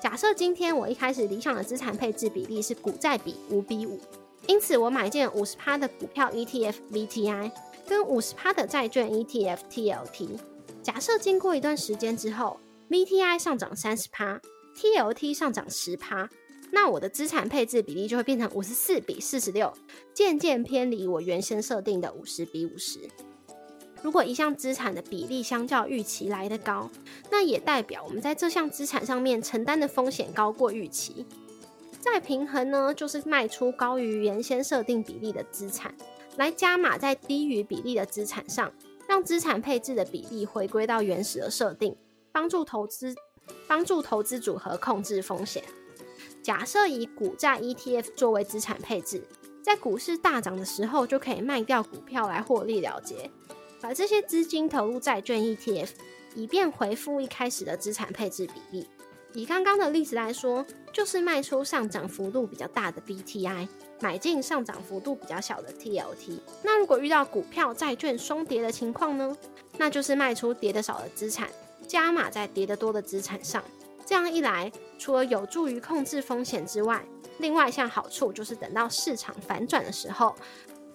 假设今天我一开始理想的资产配置比例是股债比五比五，因此，我买进五十趴的股票 ETF VTI，跟五十趴的债券 ETF TLT。假设经过一段时间之后，VTI 上涨三十趴，TLT 上涨十趴，那我的资产配置比例就会变成五十四比四十六，渐渐偏离我原先设定的五十比五十。如果一项资产的比例相较预期来得高，那也代表我们在这项资产上面承担的风险高过预期。再平衡呢，就是卖出高于原先设定比例的资产，来加码在低于比例的资产上，让资产配置的比例回归到原始的设定，帮助投资帮助投资组合控制风险。假设以股债 ETF 作为资产配置，在股市大涨的时候就可以卖掉股票来获利了结。把这些资金投入债券 ETF，以便回复一开始的资产配置比例。以刚刚的例子来说，就是卖出上涨幅度比较大的 BTI，买进上涨幅度比较小的 TLT。那如果遇到股票债券双跌的情况呢？那就是卖出跌的少的资产，加码在跌得多的资产上。这样一来，除了有助于控制风险之外，另外一项好处就是等到市场反转的时候。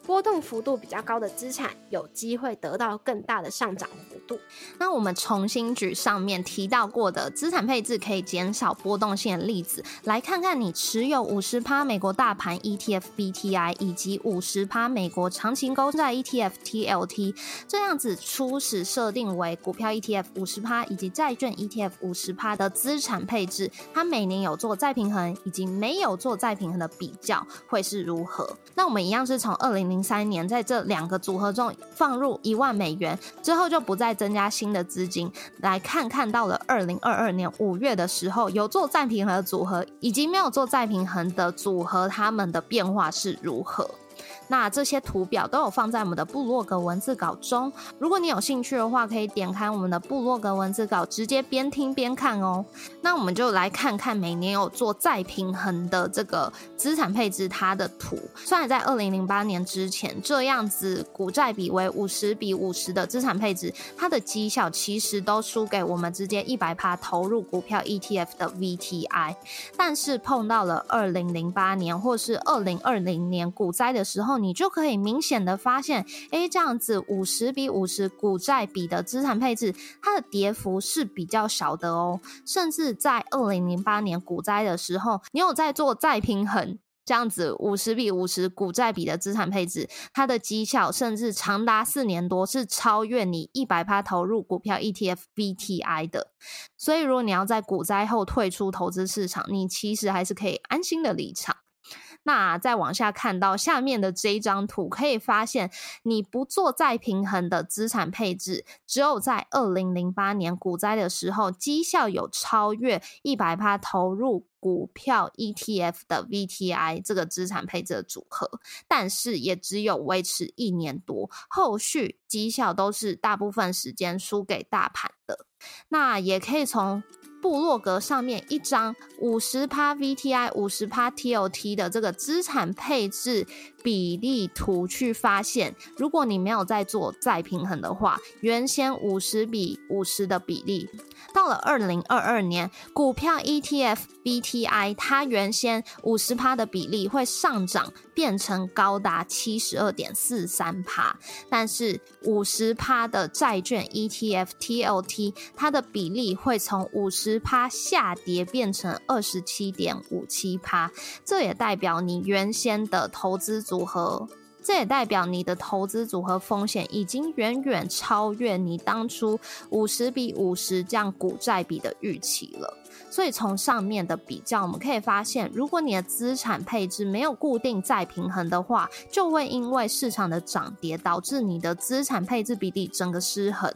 波动幅度比较高的资产有机会得到更大的上涨幅度。那我们重新举上面提到过的资产配置可以减少波动性的例子，来看看你持有五十趴美国大盘 ETF BTI 以及五十趴美国长期公债 ETF TLT，这样子初始设定为股票 ETF 五十趴以及债券 ETF 五十趴的资产配置，它每年有做再平衡以及没有做再平衡的比较会是如何？那我们一样是从二零。零三年，在这两个组合中放入一万美元之后，就不再增加新的资金。来看看到了二零二二年五月的时候，有做再平衡的组合，以及没有做再平衡的组合，他们的变化是如何？那这些图表都有放在我们的部落格文字稿中，如果你有兴趣的话，可以点开我们的部落格文字稿，直接边听边看哦。那我们就来看看每年有做再平衡的这个资产配置它的图。虽然在二零零八年之前，这样子股债比为五十比五十的资产配置，它的绩效其实都输给我们直接一百趴投入股票 ETF 的 VTI。但是碰到了二零零八年或是二零二零年股灾的时候，你就可以明显的发现，哎，这样子五十比五十股债比的资产配置，它的跌幅是比较小的哦。甚至在二零零八年股灾的时候，你有在做再平衡，这样子五十比五十股债比的资产配置，它的绩效甚至长达四年多是超越你一百趴投入股票 ETF VTI 的。所以，如果你要在股灾后退出投资市场，你其实还是可以安心的离场。那再往下看到下面的这一张图，可以发现，你不做再平衡的资产配置，只有在二零零八年股灾的时候，绩效有超越一百趴投入股票 ETF 的 VTI 这个资产配置的组合，但是也只有维持一年多，后续绩效都是大部分时间输给大盘的。那也可以从。部落格上面一张五十趴 VTI 五十趴 TOT 的这个资产配置比例图，去发现，如果你没有在做再平衡的话，原先五十比五十的比例。到了二零二二年，股票 ETF BTI 它原先五十趴的比例会上涨，变成高达七十二点四三趴。但是五十趴的债券 ETF TLT 它的比例会从五十趴下跌变成二十七点五七趴。这也代表你原先的投资组合。这也代表你的投资组合风险已经远远超越你当初五十比五十这样股债比的预期了。所以从上面的比较，我们可以发现，如果你的资产配置没有固定再平衡的话，就会因为市场的涨跌导致你的资产配置比例整个失衡。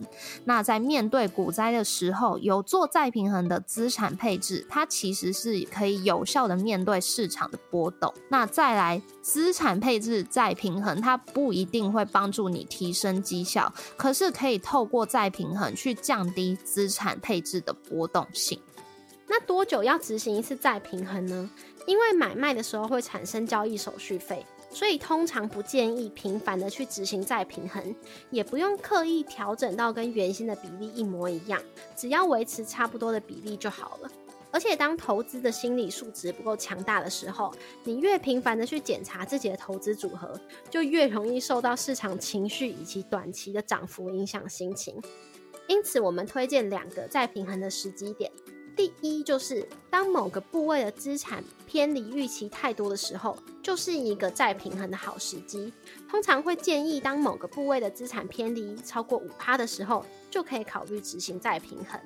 那在面对股灾的时候，有做再平衡的资产配置，它其实是可以有效的面对市场的波动。那再来，资产配置再平衡，它不一定会帮助你提升绩效，可是可以透过再平衡去降低资产配置的波动性。那多久要执行一次再平衡呢？因为买卖的时候会产生交易手续费，所以通常不建议频繁的去执行再平衡，也不用刻意调整到跟原先的比例一模一样，只要维持差不多的比例就好了。而且当投资的心理素质不够强大的时候，你越频繁的去检查自己的投资组合，就越容易受到市场情绪以及短期的涨幅影响心情。因此，我们推荐两个再平衡的时机点。第一，就是当某个部位的资产偏离预期太多的时候，就是一个再平衡的好时机。通常会建议，当某个部位的资产偏离超过五趴的时候，就可以考虑执行再平衡。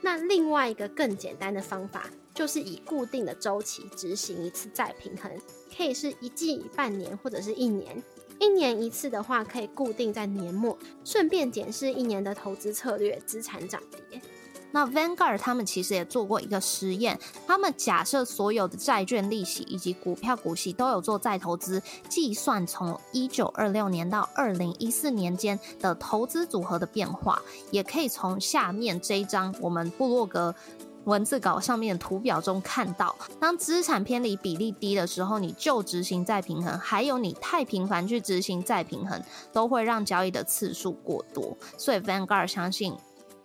那另外一个更简单的方法，就是以固定的周期执行一次再平衡，可以是一季、半年或者是一年。一年一次的话，可以固定在年末，顺便检视一年的投资策略、资产涨跌。那 Vanguard 他们其实也做过一个实验，他们假设所有的债券利息以及股票股息都有做再投资，计算从一九二六年到二零一四年间的投资组合的变化，也可以从下面这一张我们布洛格文字稿上面的图表中看到，当资产偏离比例低的时候，你就执行再平衡；还有你太频繁去执行再平衡，都会让交易的次数过多。所以 Vanguard 相信。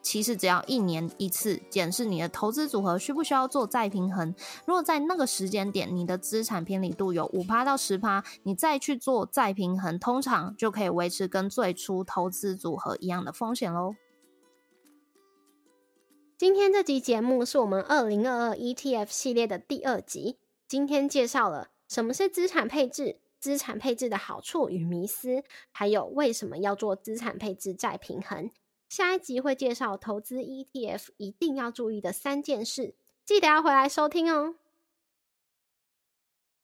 其实只要一年一次检视你的投资组合需不需要做再平衡，如果在那个时间点你的资产偏离度有五趴到十趴，你再去做再平衡，通常就可以维持跟最初投资组合一样的风险喽。今天这集节目是我们二零二二 ETF 系列的第二集，今天介绍了什么是资产配置、资产配置的好处与迷思，还有为什么要做资产配置再平衡。下一集会介绍投资 ETF 一定要注意的三件事，记得要回来收听哦。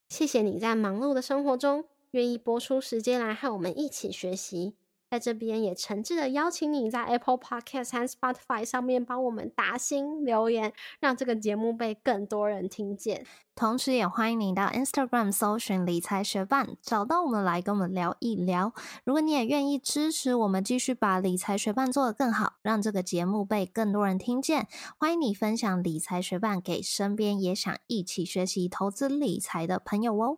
谢谢你在忙碌的生活中愿意播出时间来和我们一起学习。在这边也诚挚的邀请你在 Apple Podcast 和 Spotify 上面帮我们打新留言，让这个节目被更多人听见。同时，也欢迎你到 Instagram 搜寻理财学伴，找到我们来跟我们聊一聊。如果你也愿意支持我们，继续把理财学伴做得更好，让这个节目被更多人听见，欢迎你分享理财学伴给身边也想一起学习投资理财的朋友哦。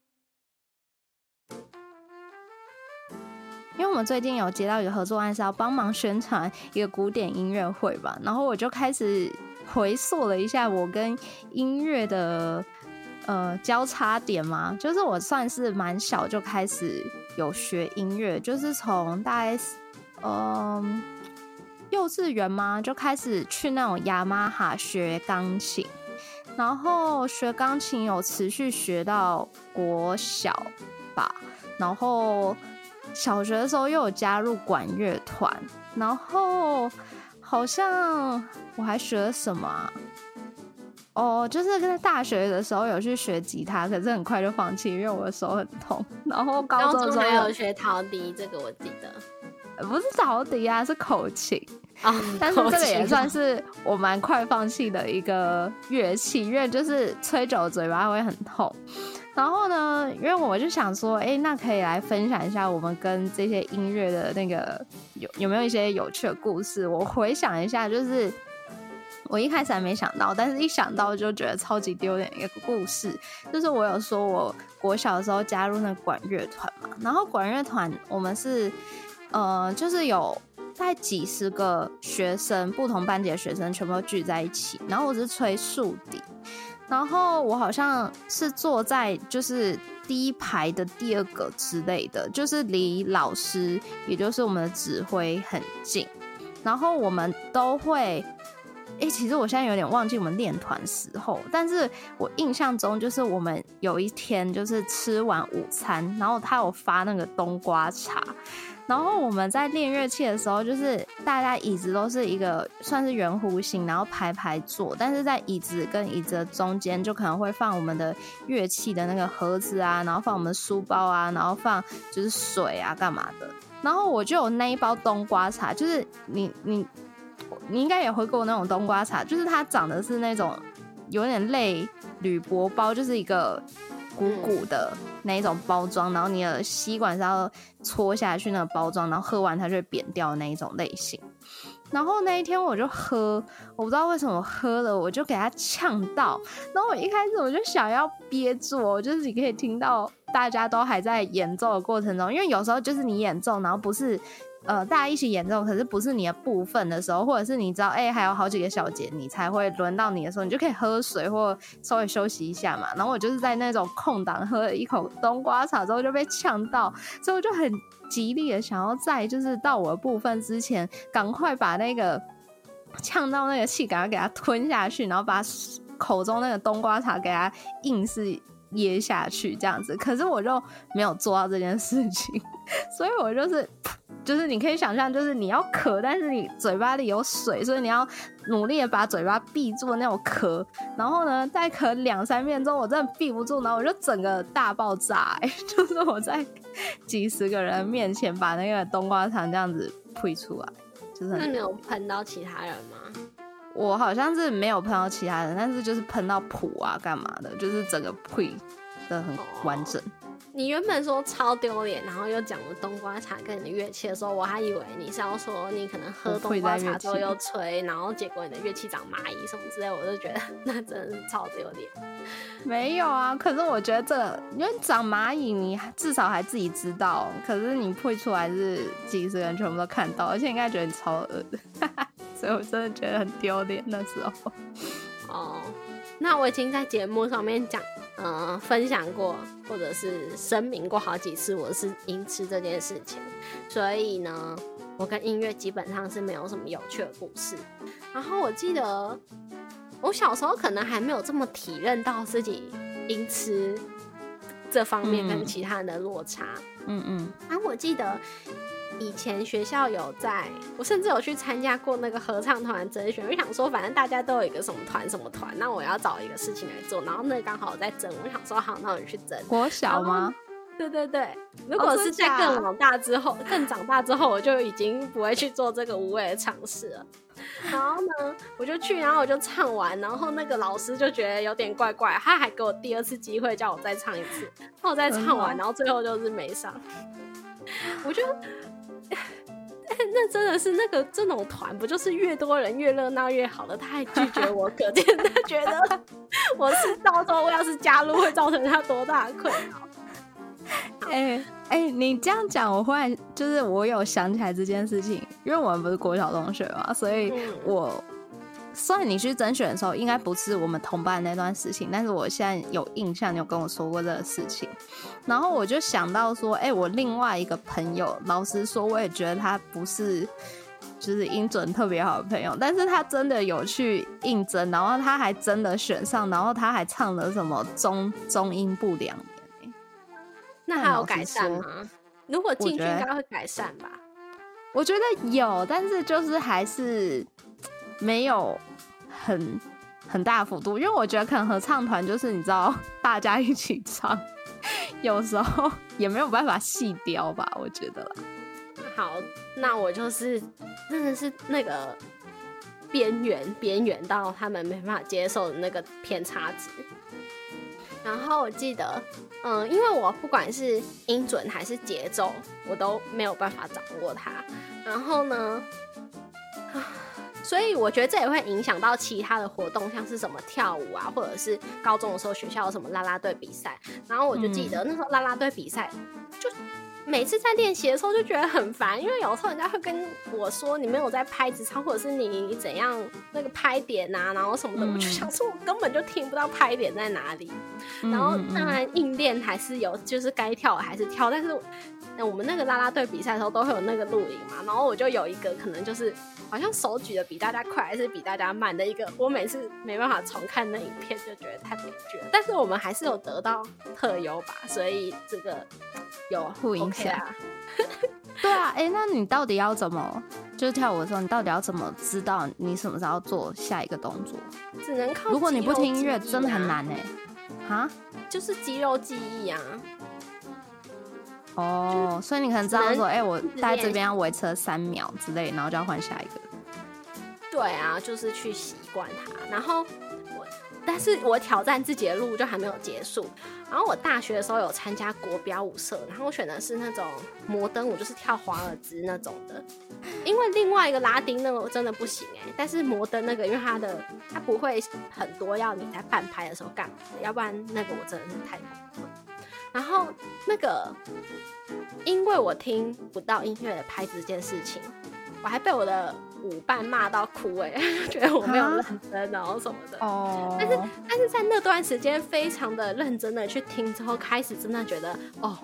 因为我们最近有接到一个合作案，是要帮忙宣传一个古典音乐会吧，然后我就开始回溯了一下我跟音乐的呃交叉点嘛，就是我算是蛮小就开始有学音乐，就是从大概嗯幼稚园嘛就开始去那种雅马哈学钢琴，然后学钢琴有持续学到国小吧，然后。小学的时候又有加入管乐团，然后好像我还学了什么啊？哦，就是在大学的时候有去学吉他，可是很快就放弃，因为我的手很痛。然后高中的时候有学陶笛，这个我记得，不是陶笛啊，是口琴啊。但是这个也算是我蛮快放弃的一个乐器，因为就是吹久嘴巴会很痛。然后呢，因为我就想说，哎，那可以来分享一下我们跟这些音乐的那个有有没有一些有趣的故事。我回想一下，就是我一开始还没想到，但是一想到就觉得超级丢脸一个故事。就是我有说，我国小的时候加入那管乐团嘛，然后管乐团我们是呃，就是有大概几十个学生，不同班级的学生全部都聚在一起，然后我是吹竖笛。然后我好像是坐在就是第一排的第二个之类的，就是离老师，也就是我们的指挥很近。然后我们都会，哎，其实我现在有点忘记我们练团时候，但是我印象中就是我们有一天就是吃完午餐，然后他有发那个冬瓜茶。然后我们在练乐器的时候，就是大家椅子都是一个算是圆弧形，然后排排坐，但是在椅子跟椅子的中间就可能会放我们的乐器的那个盒子啊，然后放我们的书包啊，然后放就是水啊干嘛的。然后我就有那一包冬瓜茶，就是你你你应该也喝过那种冬瓜茶，就是它长的是那种有点类铝箔包，就是一个。鼓鼓的那一种包装，然后你的吸管是要戳下去那个包装，然后喝完它就会扁掉的那一种类型。然后那一天我就喝，我不知道为什么喝了，我就给它呛到。然后我一开始我就想要憋住，就是你可以听到大家都还在演奏的过程中，因为有时候就是你演奏，然后不是。呃，大家一起演奏，可是不是你的部分的时候，或者是你知道，哎，还有好几个小节，你才会轮到你的时候，你就可以喝水或稍微休息一下嘛。然后我就是在那种空档喝了一口冬瓜茶之后就被呛到，所以我就很极力的想要在就是到我的部分之前，赶快把那个呛到那个气赶快给它吞下去，然后把口中那个冬瓜茶给它硬是噎下去这样子。可是我就没有做到这件事情，所以我就是。就是你可以想象，就是你要咳，但是你嘴巴里有水，所以你要努力的把嘴巴闭住那种咳。然后呢，再咳两三遍之后，我真的闭不住，然后我就整个大爆炸，就是我在几十个人面前把那个冬瓜糖这样子呸出来。就是那你有喷到其他人吗？我好像是没有喷到其他人，但是就是喷到谱啊，干嘛的，就是整个呸的很完整。你原本说超丢脸，然后又讲了冬瓜茶跟你的乐器的时候，我还以为你是要说你可能喝冬瓜茶之后又吹，然后结果你的乐器长蚂蚁什么之类，我就觉得那真的是超丢脸。没有啊，可是我觉得这因为长蚂蚁，你至少还自己知道，可是你配出来是几十人全部都看到，而且应该觉得你超恶的，所以我真的觉得很丢脸那时候。哦，那我已经在节目上面讲。呃，分享过或者是声明过好几次，我是音痴这件事情，所以呢，我跟音乐基本上是没有什么有趣的故事。然后我记得我小时候可能还没有这么体认到自己音痴这方面跟其他人的落差。嗯嗯，啊，我记得。以前学校有在，我甚至有去参加过那个合唱团甄选。我想说，反正大家都有一个什么团什么团，那我要找一个事情来做。然后那刚好我在争，我想说好，那我去争。国小吗？对对对。如果是在更老大之后，更长大之后，我就已经不会去做这个无谓的尝试了。然后呢，我就去，然后我就唱完，然后那个老师就觉得有点怪怪，他还给我第二次机会，叫我再唱一次。那我再唱完，然后最后就是没上。我就。那真的是那个这种团，不就是越多人越热闹越好了？他还拒绝我，可见他觉得 我是到时候我要是加入会造成他多大的困扰。哎哎，你这样讲，我忽然就是我有想起来这件事情，因为我们不是国小同学嘛，所以我。虽然你去甄选的时候，应该不是我们同班那段事情，但是我现在有印象，你有跟我说过这个事情。然后我就想到说，哎，我另外一个朋友，老实说，我也觉得他不是就是音准特别好的朋友，但是他真的有去应征，然后他还真的选上，然后他还唱了什么中中音不良。那还有改善吗？如果进去应该会改善吧？我觉得有，但是就是还是。没有很很大幅度，因为我觉得可能合唱团就是你知道大家一起唱，有时候也没有办法细雕吧，我觉得啦。好，那我就是真的是那个边缘边缘到他们没办法接受的那个偏差值。然后我记得，嗯，因为我不管是音准还是节奏，我都没有办法掌握它。然后呢？所以我觉得这也会影响到其他的活动，像是什么跳舞啊，或者是高中的时候学校有什么啦啦队比赛。然后我就记得那时候啦啦队比赛，就每次在练习的时候就觉得很烦，因为有时候人家会跟我说你没有在拍子唱，或者是你怎样那个拍点啊，然后什么的，我就想说我根本就听不到拍点在哪里。然后当然硬练还是有，就是该跳还是跳，但是。那我们那个啦啦队比赛的时候都会有那个录影嘛，然后我就有一个可能就是好像手举的比大家快还是比大家慢的一个，我每次没办法重看那影片，就觉得太悲剧了。但是我们还是有得到特优吧，所以这个有互影响。对啊，哎，那你到底要怎么就是跳舞的时候，你到底要怎么知道你什么时候要做下一个动作？只能靠。如果你不听音乐，真的很难哎。哈？就是肌肉记忆啊。哦，所以你可能知道说，哎，我在这边要维持三秒之类，然后就要换下一个。对啊，就是去习惯它。然后我，但是我挑战自己的路就还没有结束。然后我大学的时候有参加国标舞社，然后我选的是那种摩登舞，就是跳华尔兹那种的。因为另外一个拉丁那个我真的不行哎，但是摩登那个，因为它的它不会很多要你在半拍的时候干嘛的，要不然那个我真的是太痛然后那个，因为我听不到音乐的拍子这件事情，我还被我的舞伴骂到哭哎，觉得我没有认真然后什么的。哦。但是但是在那段时间，非常的认真的去听之后，开始真的觉得哦，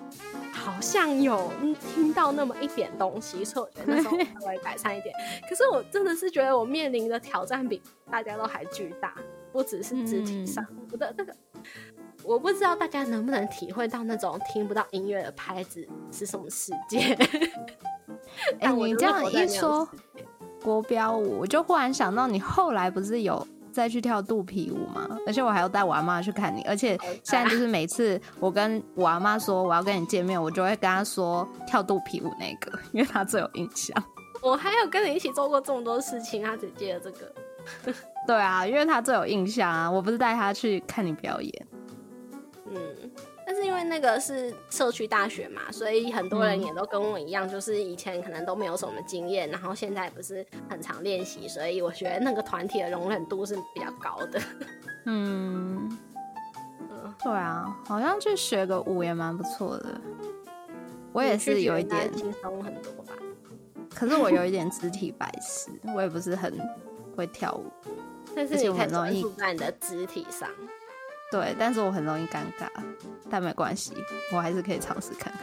好像有听到那么一点东西，所以我觉得那时候稍微改善一点。可是我真的是觉得我面临的挑战比大家都还巨大，不只是肢体上，我的那个。我不知道大家能不能体会到那种听不到音乐的拍子是什么世界。哎，你这样一说国标舞，我就忽然想到，你后来不是有再去跳肚皮舞吗？而且我还要带我阿妈去看你，而且现在就是每次我跟我阿妈说我要跟你见面，我就会跟她说跳肚皮舞那个，因为她最有印象。我还有跟你一起做过这么多事情，她只记得这个。对啊，因为她最有印象啊。我不是带她去看你表演。嗯，但是因为那个是社区大学嘛，所以很多人也都跟我一样，就是以前可能都没有什么经验，然后现在不是很常练习，所以我觉得那个团体的容忍度是比较高的。嗯，对啊，好像去学个舞也蛮不错的。我也是有一点轻松很多吧，可是我有一点肢体白痴，我也不是很会跳舞，但是你很容易在你的肢体上。对，但是我很容易尴尬，但没关系，我还是可以尝试看看。